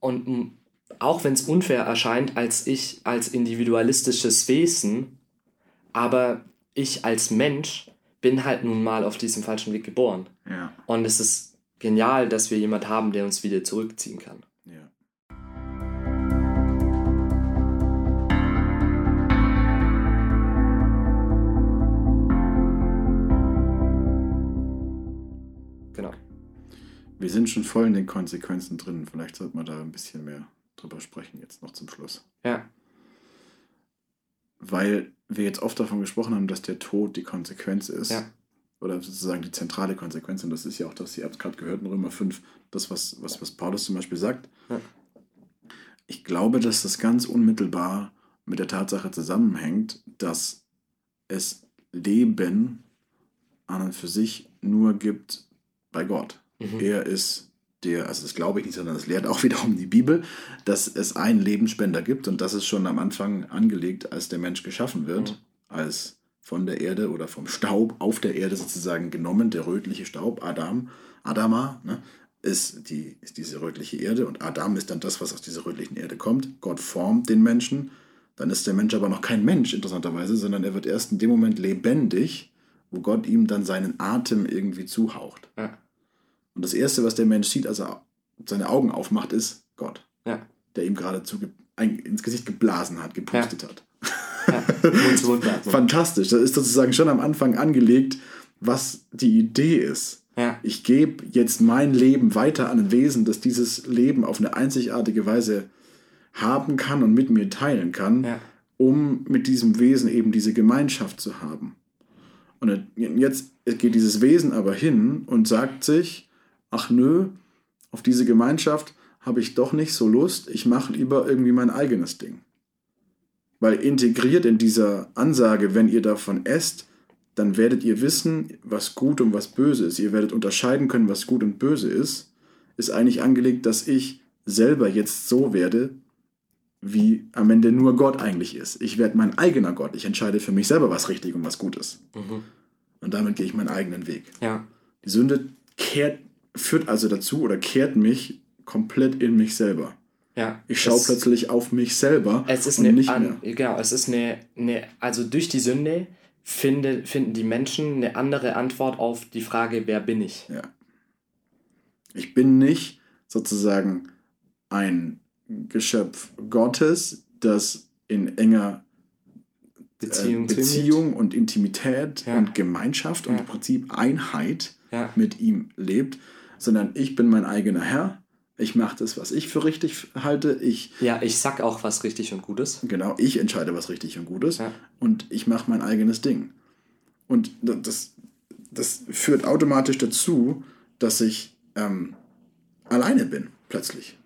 Und auch wenn es unfair erscheint, als ich als individualistisches Wesen, aber ich als Mensch bin halt nun mal auf diesem falschen Weg geboren. Ja. Und es ist genial, dass wir jemand haben, der uns wieder zurückziehen kann.
Wir sind schon voll in den Konsequenzen drin. Vielleicht sollte man da ein bisschen mehr drüber sprechen, jetzt noch zum Schluss. Ja. Weil wir jetzt oft davon gesprochen haben, dass der Tod die Konsequenz ist. Ja. Oder sozusagen die zentrale Konsequenz. Und das ist ja auch das, ihr habt es gerade gehört in Römer 5, das, was, was, was Paulus zum Beispiel sagt. Ja. Ich glaube, dass das ganz unmittelbar mit der Tatsache zusammenhängt, dass es Leben an und für sich nur gibt bei Gott. Mhm. Er ist der, also das glaube ich nicht, sondern das lehrt auch wiederum die Bibel, dass es einen Lebensspender gibt und das ist schon am Anfang angelegt, als der Mensch geschaffen wird, mhm. als von der Erde oder vom Staub auf der Erde sozusagen genommen, der rötliche Staub, Adam, Adama, ne, ist, die, ist diese rötliche Erde und Adam ist dann das, was aus dieser rötlichen Erde kommt. Gott formt den Menschen, dann ist der Mensch aber noch kein Mensch, interessanterweise, sondern er wird erst in dem Moment lebendig, wo Gott ihm dann seinen Atem irgendwie zuhaucht. Ja. Und das Erste, was der Mensch sieht, als er seine Augen aufmacht, ist Gott. Ja. Der ihm gerade ins Gesicht geblasen hat, gepustet ja. hat. Ja. Fantastisch. Das ist sozusagen schon am Anfang angelegt, was die Idee ist. Ja. Ich gebe jetzt mein Leben weiter an ein Wesen, das dieses Leben auf eine einzigartige Weise haben kann und mit mir teilen kann, ja. um mit diesem Wesen eben diese Gemeinschaft zu haben. Und jetzt geht dieses Wesen aber hin und sagt sich, ach nö, auf diese Gemeinschaft habe ich doch nicht so Lust, ich mache lieber irgendwie mein eigenes Ding. Weil integriert in dieser Ansage, wenn ihr davon esst, dann werdet ihr wissen, was gut und was böse ist. Ihr werdet unterscheiden können, was gut und böse ist. Ist eigentlich angelegt, dass ich selber jetzt so werde, wie am Ende nur Gott eigentlich ist. Ich werde mein eigener Gott. Ich entscheide für mich selber, was richtig und was gut ist. Mhm. Und damit gehe ich meinen eigenen Weg. Ja. Die Sünde kehrt führt also dazu oder kehrt mich komplett in mich selber. Ja, ich schaue plötzlich auf mich selber
es ist und eine, nicht mehr. Genau, es ist eine, eine, also durch die Sünde finde, finden die Menschen eine andere Antwort auf die Frage, wer bin ich?
Ja. Ich bin nicht sozusagen ein Geschöpf Gottes, das in enger Beziehung, äh, Beziehung und Intimität ja. und Gemeinschaft ja. und im Prinzip Einheit mit ihm lebt, sondern ich bin mein eigener Herr Ich mache das, was ich für richtig halte. Ich,
ja, ich sag auch, was richtig und gut ist.
Genau, ich entscheide, was richtig und gut ist. Ja. Und ich mache mein eigenes Ding. Und das, das führt automatisch dazu, dass ich ähm, alleine bin, plötzlich.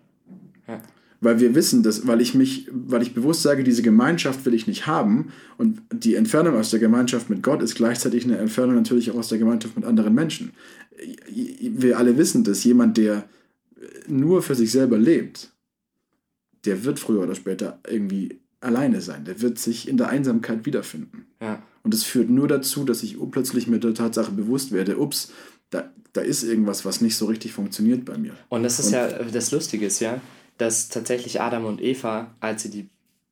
Weil wir wissen, dass, weil ich mich, weil ich bewusst sage, diese Gemeinschaft will ich nicht haben und die Entfernung aus der Gemeinschaft mit Gott ist gleichzeitig eine Entfernung natürlich auch aus der Gemeinschaft mit anderen Menschen. Wir alle wissen, dass jemand, der nur für sich selber lebt, der wird früher oder später irgendwie alleine sein. Der wird sich in der Einsamkeit wiederfinden. Ja. Und es führt nur dazu, dass ich plötzlich mir der Tatsache bewusst werde, ups, da, da ist irgendwas, was nicht so richtig funktioniert bei mir.
Und das ist und, ja, das Lustige ist ja, dass tatsächlich Adam und Eva, als sie die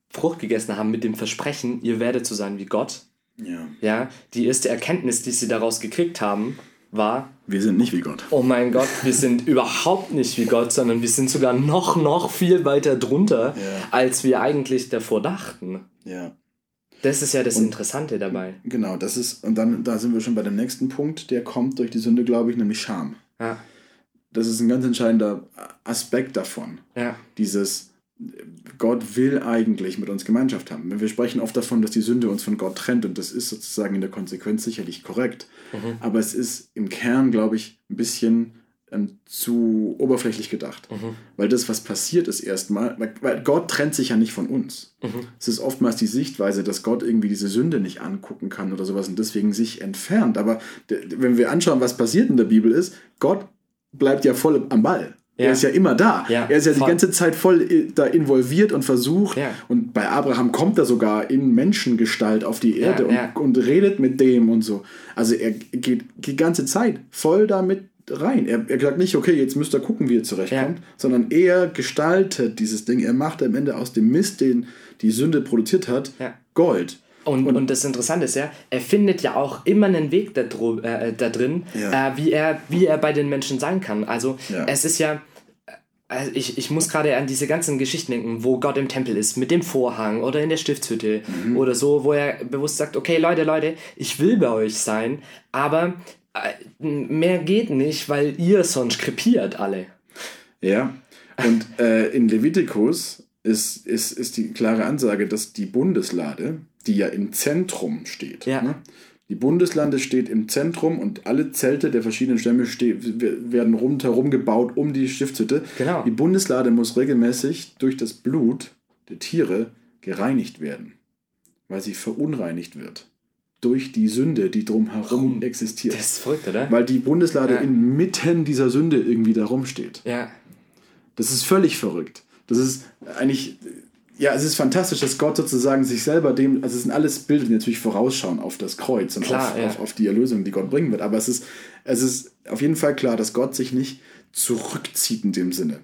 Frucht gegessen haben mit dem Versprechen, ihr werdet so sein wie Gott, ja. ja, die erste Erkenntnis, die sie daraus gekriegt haben, war,
wir sind nicht wie Gott.
Oh mein Gott, wir sind überhaupt nicht wie Gott, sondern wir sind sogar noch, noch viel weiter drunter, ja. als wir eigentlich davor dachten. Ja. Das ist ja das und, Interessante dabei.
Genau, das ist, und dann da sind wir schon bei dem nächsten Punkt, der kommt durch die Sünde, glaube ich, nämlich Scham. Ja. Das ist ein ganz entscheidender Aspekt davon. Ja. Dieses, Gott will eigentlich mit uns Gemeinschaft haben. Wir sprechen oft davon, dass die Sünde uns von Gott trennt und das ist sozusagen in der Konsequenz sicherlich korrekt. Mhm. Aber es ist im Kern, glaube ich, ein bisschen ähm, zu oberflächlich gedacht. Mhm. Weil das, was passiert ist erstmal, weil Gott trennt sich ja nicht von uns. Mhm. Es ist oftmals die Sichtweise, dass Gott irgendwie diese Sünde nicht angucken kann oder sowas und deswegen sich entfernt. Aber wenn wir anschauen, was passiert in der Bibel ist, Gott bleibt ja voll am Ball. Ja. Er ist ja immer da. Ja, er ist ja voll. die ganze Zeit voll äh, da involviert und versucht. Ja. Und bei Abraham kommt er sogar in Menschengestalt auf die Erde und, und, redet mit dem und so. Also er geht die ganze Zeit voll damit rein. Er, er sagt nicht, okay, jetzt müsst ihr gucken, wie ihr zurechtkommt, sondern er gestaltet dieses Ding. Er macht am Ende aus dem Mist, den die Sünde produziert hat, Gold.
Und, und, und, das Interessante ist ja, er findet ja auch immer einen Weg da, äh, da drin, ja. äh, wie, er, wie er bei den Menschen sein kann. Also ja. es ist ja, also ich, ich muss gerade an diese ganzen Geschichten denken, wo Gott im Tempel ist, mit dem Vorhang oder in der Stiftshütte mhm. oder so, wo er bewusst sagt, okay Leute, Leute, ich will bei euch sein, aber äh, mehr geht nicht, weil ihr sonst krepiert alle.
Ja, und äh, in Levitikus ist, ist, ist die klare Ansage, dass die Bundeslade, die ja im Zentrum steht, ja. ne? Die Bundeslande steht im Zentrum und alle Zelte der verschiedenen Stämme werden rundherum gebaut um die Stiftshütte. Genau. Die Bundeslade muss regelmäßig durch das Blut der Tiere gereinigt werden, weil sie verunreinigt wird durch die Sünde, die drumherum oh, existiert. Das ist verrückt, oder? Weil die Bundeslade ja. inmitten dieser Sünde irgendwie da rumsteht. Ja. Das ist völlig verrückt. Das ist eigentlich ja, es ist fantastisch, dass Gott sozusagen sich selber dem, also es sind alles Bilder, die natürlich vorausschauen auf das Kreuz und klar, auf, ja. auf, auf, die Erlösung, die Gott bringen wird. Aber es ist, es ist auf jeden Fall klar, dass Gott sich nicht zurückzieht in dem Sinne.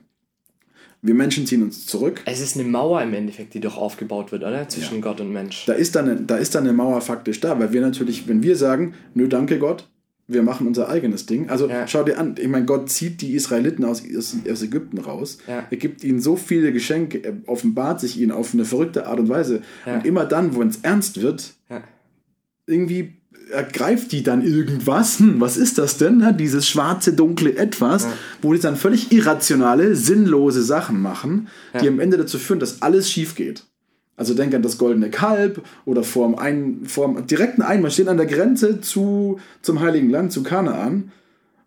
Wir Menschen ziehen uns zurück.
Es ist eine Mauer im Endeffekt, die doch aufgebaut wird, oder? Zwischen ja. Gott und Mensch.
Da ist, dann eine, da ist dann eine Mauer faktisch da, weil wir natürlich, wenn wir sagen, nö, danke Gott, wir machen unser eigenes Ding. Also ja. schau dir an, ich meine, Gott zieht die Israeliten aus, aus Ägypten raus. Ja. Er gibt ihnen so viele Geschenke, er offenbart sich ihnen auf eine verrückte Art und Weise. Ja. Und immer dann, wo es ernst wird, irgendwie ergreift die dann irgendwas. Hm, was ist das denn? Dieses schwarze, dunkle Etwas, wo die dann völlig irrationale, sinnlose Sachen machen, die am Ende dazu führen, dass alles schief geht. Also denk an das goldene Kalb oder vorm, ein, vorm direkten Einmarsch, stehen an der Grenze zu, zum Heiligen Land, zu Kanaan.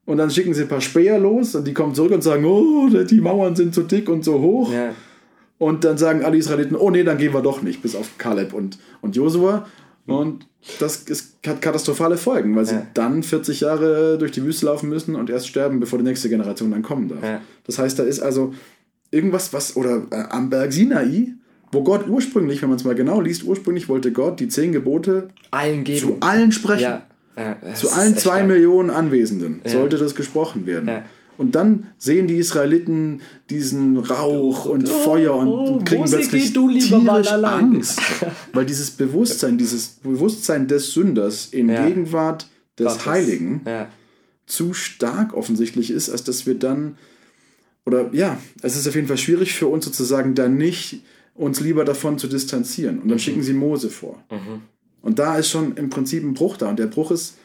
Und dann schicken sie ein paar Speer los und die kommen zurück und sagen, oh, die Mauern sind so dick und so hoch. Ja. Und dann sagen alle Israeliten, oh nee, dann gehen wir doch nicht, bis auf Kaleb und, und Josua. Und das ist, hat katastrophale Folgen, weil sie ja. dann 40 Jahre durch die Wüste laufen müssen und erst sterben, bevor die nächste Generation dann kommen darf. Ja. Das heißt, da ist also irgendwas, was, oder äh, am Berg Sinai, wo Gott ursprünglich, wenn man es mal genau liest, ursprünglich wollte Gott die zehn Gebote allen geben. zu allen sprechen. Ja. Ja, zu allen zwei stark. Millionen Anwesenden ja. sollte das gesprochen werden. Und dann sehen die Israeliten diesen Rauch und oh, Feuer und oh, kriegen plötzlich tierisch Angst. weil dieses Bewusstsein, dieses Bewusstsein des Sünders in Gegenwart des Gottes. Heiligen zu stark offensichtlich ist, als dass wir dann, oder ja, es ist auf jeden Fall schwierig für uns sozusagen da nicht uns lieber davon zu distanzieren. Und dann mhm. schicken sie Mose vor. Mhm. Und da ist schon im Prinzip ein Bruch da. Und der Bruch ist,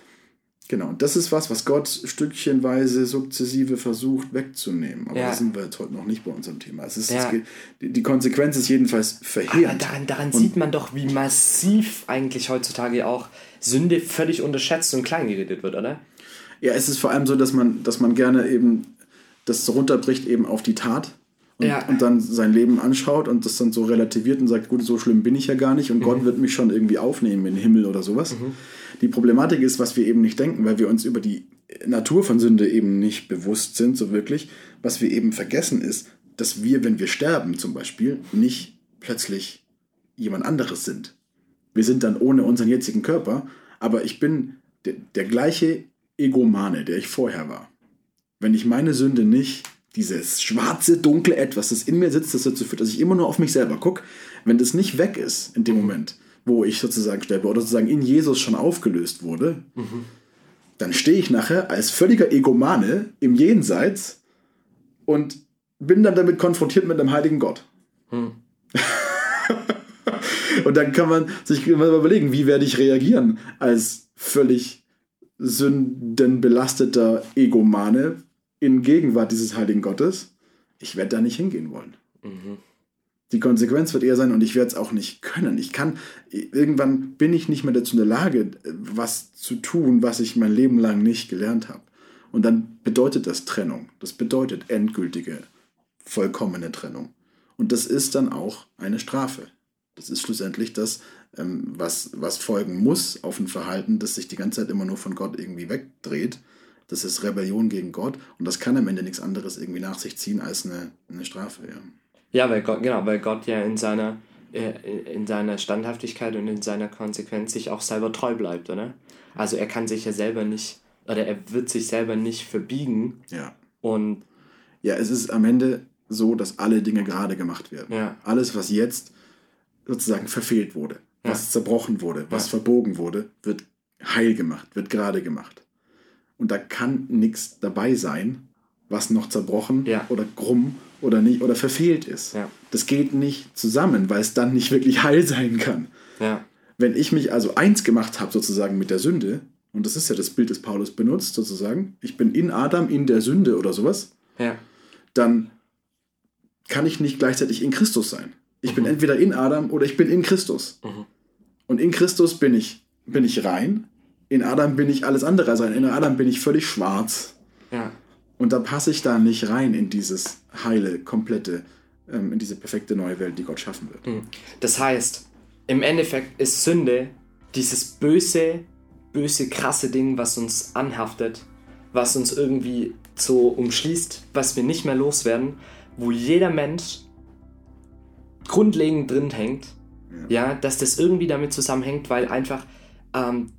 Genau, und das ist was, was Gott stückchenweise, sukzessive versucht wegzunehmen. Aber
Ja.
da sind wir jetzt heute noch nicht bei unserem Thema. Es ist,
Ja.
es die, Konsequenz ist jedenfalls
Aber
verheerend.
daran, daran sieht man doch, wie massiv eigentlich heutzutage auch Sünde völlig unterschätzt und kleingeredet wird, oder?
Ja, es ist vor allem so, dass man, dass man gerne eben das runterbricht eben auf die Tat und,
Ja.
und dann sein Leben anschaut und das dann so relativiert und sagt, gut, so schlimm bin ich ja gar nicht und Gott wird mich schon irgendwie aufnehmen in den Himmel oder sowas. Die Problematik ist, was wir eben nicht denken, weil wir uns über die Natur von Sünde eben nicht bewusst sind, so wirklich. Was wir eben vergessen ist, dass wir, wenn wir sterben zum Beispiel, nicht plötzlich jemand anderes sind. Wir sind dann ohne unseren jetzigen Körper, aber ich bin der, der gleiche Egomane, der ich vorher war. Wenn ich meine Sünde nicht, dieses schwarze, dunkle Etwas, das in mir sitzt, das dazu führt, dass ich immer nur auf mich selber gucke, wenn das nicht weg ist in dem Moment, wo ich sozusagen sterbe oder sozusagen in Jesus schon aufgelöst wurde, dann stehe ich nachher als völliger Egomane im Jenseits und bin dann damit konfrontiert mit einem heiligen Gott. Und dann kann man sich überlegen, wie werde ich reagieren als völlig sündenbelasteter Egomane in Gegenwart dieses heiligen Gottes. Ich werde da nicht hingehen wollen. Die Konsequenz wird eher sein, und ich werde es auch nicht können. Ich kann, irgendwann bin ich nicht mehr dazu in der Lage, was zu tun, was ich mein Leben lang nicht gelernt habe. Und dann bedeutet das Trennung. Das bedeutet endgültige, vollkommene Trennung. Und das ist dann auch eine Strafe. Das ist schlussendlich das, ähm, was, was folgen muss auf ein Verhalten, das sich die ganze Zeit immer nur von Gott irgendwie wegdreht. Das ist Rebellion gegen Gott und das kann am Ende nichts anderes irgendwie nach sich ziehen als eine, eine Strafe. Ja.
Ja, weil Gott, genau, weil Gott ja in seiner, äh, in seiner Standhaftigkeit und in seiner Konsequenz sich auch selber treu bleibt, oder? Also er kann sich ja selber nicht, oder er wird sich selber nicht verbiegen
ja.
und
Ja, es ist am Ende so, dass alle Dinge gerade gemacht werden.
Ja.
Alles, was jetzt sozusagen verfehlt wurde, was zerbrochen wurde, was
Ja.
verbogen wurde, wird heil gemacht, wird gerade gemacht. Und da kann nichts dabei sein, was noch zerbrochen
Ja.
oder krumm oder nicht oder verfehlt ist.
Ja.
Das geht nicht zusammen, weil es dann nicht wirklich heil sein kann.
ja,
Wenn ich mich also eins gemacht habe sozusagen mit der Sünde, und das ist ja das Bild, das Paulus benutzt sozusagen, ich bin in Adam, in der Sünde oder sowas, dann kann ich nicht gleichzeitig in Christus sein. Ich bin entweder in Adam oder ich bin in Christus. Und in Christus bin ich, bin ich rein, in Adam bin ich alles andere. Also in Adam bin ich völlig schwarz.
ja,
Und da passe ich da nicht rein in dieses heile, komplette, ähm, in diese perfekte neue Welt, die Gott schaffen wird.
Das heißt, im Endeffekt ist Sünde dieses böse, böse, krasse Ding, was uns anhaftet, was uns irgendwie so umschließt, was wir nicht mehr loswerden, wo jeder Mensch grundlegend drin hängt, ja, dass das irgendwie damit zusammenhängt, weil einfach ähm,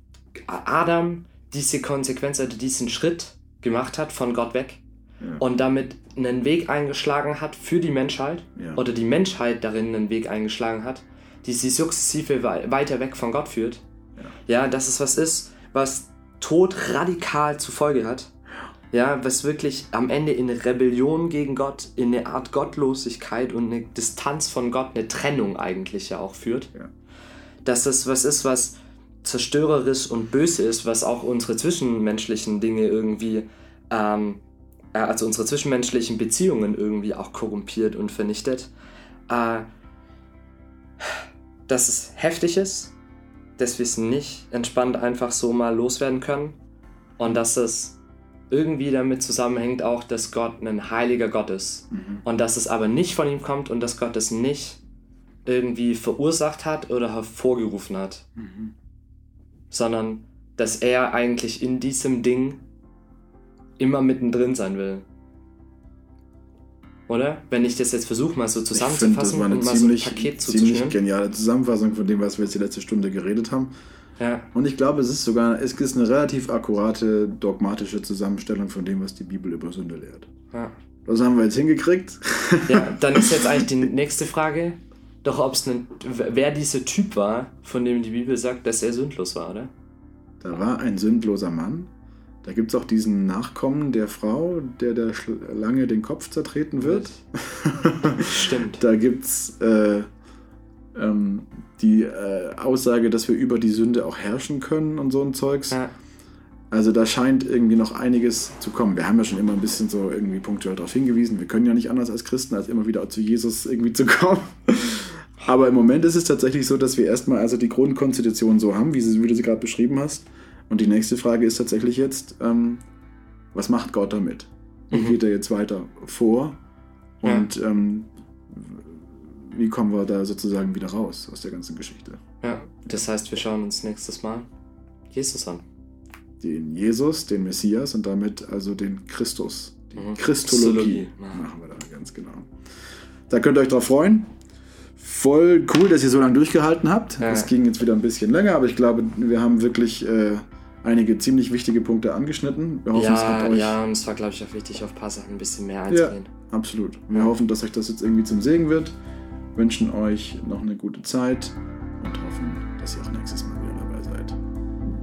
Adam diese Konsequenz oder diesen Schritt gemacht hat von Gott weg und damit einen Weg eingeschlagen hat für die Menschheit
Ja.
oder die Menschheit darin einen Weg eingeschlagen hat, die sie sukzessive wei- weiter weg von Gott führt. Ja, dass es was ist, was Tod radikal zur Folge hat. Ja, was wirklich am Ende in eine Rebellion gegen Gott, in eine Art Gottlosigkeit und eine Distanz von Gott, eine Trennung eigentlich ja auch führt.
Ja.
Dass das was ist, was zerstörerisch und böse ist, was auch unsere zwischenmenschlichen Dinge irgendwie, ähm, äh, also unsere zwischenmenschlichen Beziehungen irgendwie auch korrumpiert und vernichtet. Äh, dass es heftig ist, dass wir es nicht entspannt einfach so mal loswerden können und dass es irgendwie damit zusammenhängt auch, dass Gott ein heiliger Gott ist und dass es aber nicht von ihm kommt und dass Gott es nicht irgendwie verursacht hat oder hervorgerufen hat, sondern dass er eigentlich in diesem Ding immer mittendrin sein will. Oder? Wenn ich das jetzt versuche, mal so zusammenzufassen und mal so ein
ziemlich,
Paket
ziemlich
zuzuschnüren.
geniale Zusammenfassung von dem, was wir jetzt die letzte Stunde geredet haben.
Ja,
Und ich glaube, es ist sogar es ist eine relativ akkurate, dogmatische Zusammenstellung von dem, was die Bibel über Sünde lehrt.
ja.
Das haben wir jetzt hingekriegt.
Ja, dann ist jetzt eigentlich die nächste Frage, doch ob es wer dieser Typ war, von dem die Bibel sagt, dass er sündlos war, oder?
Da war ein sündloser Mann. Da gibt es auch diesen Nachkommen der Frau, der der Schlange den Kopf zertreten wird.
Stimmt.
Da gibt es äh, ähm, die äh, Aussage, dass wir über die Sünde auch herrschen können und so ein Zeugs.
Ja,
Also da scheint irgendwie noch einiges zu kommen. Wir haben ja schon immer ein bisschen so irgendwie punktuell darauf hingewiesen. Wir können ja nicht anders als Christen, als immer wieder zu Jesus irgendwie zu kommen. Aber im Moment ist es tatsächlich so, dass wir erstmal also die Grundkonstitution so haben, wie, sie, wie du sie gerade beschrieben hast. Und die nächste Frage ist tatsächlich jetzt, ähm, was macht Gott damit? Wie
Mhm.
geht er jetzt weiter vor?
Ja.
Und ähm, wie kommen wir da sozusagen wieder raus aus der ganzen Geschichte?
Ja, das heißt, wir schauen uns nächstes Mal Jesus an.
Den Jesus, den Messias und damit also den Christus. Die
Mhm.
Christologie
Christologie, ja.
machen wir da ganz genau. Da könnt ihr euch drauf freuen. Voll cool, dass ihr so lange durchgehalten habt.
Ja.
Es ging jetzt wieder ein bisschen länger, aber ich glaube, wir haben wirklich äh, einige ziemlich wichtige Punkte angeschnitten. Wir hoffen, es
Ja,
hat euch
ja, und es war, glaube ich, auch wichtig, auf ein paar Sachen ein bisschen mehr
Ja,
einzugehen.
absolut. Wir
Ja.
hoffen, dass euch das jetzt irgendwie zum Segen wird. Wünschen euch noch eine gute Zeit und hoffen, dass ihr auch nächstes Mal wieder dabei seid.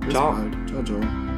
Bis
Ciao.
bald. Ciao, ciao.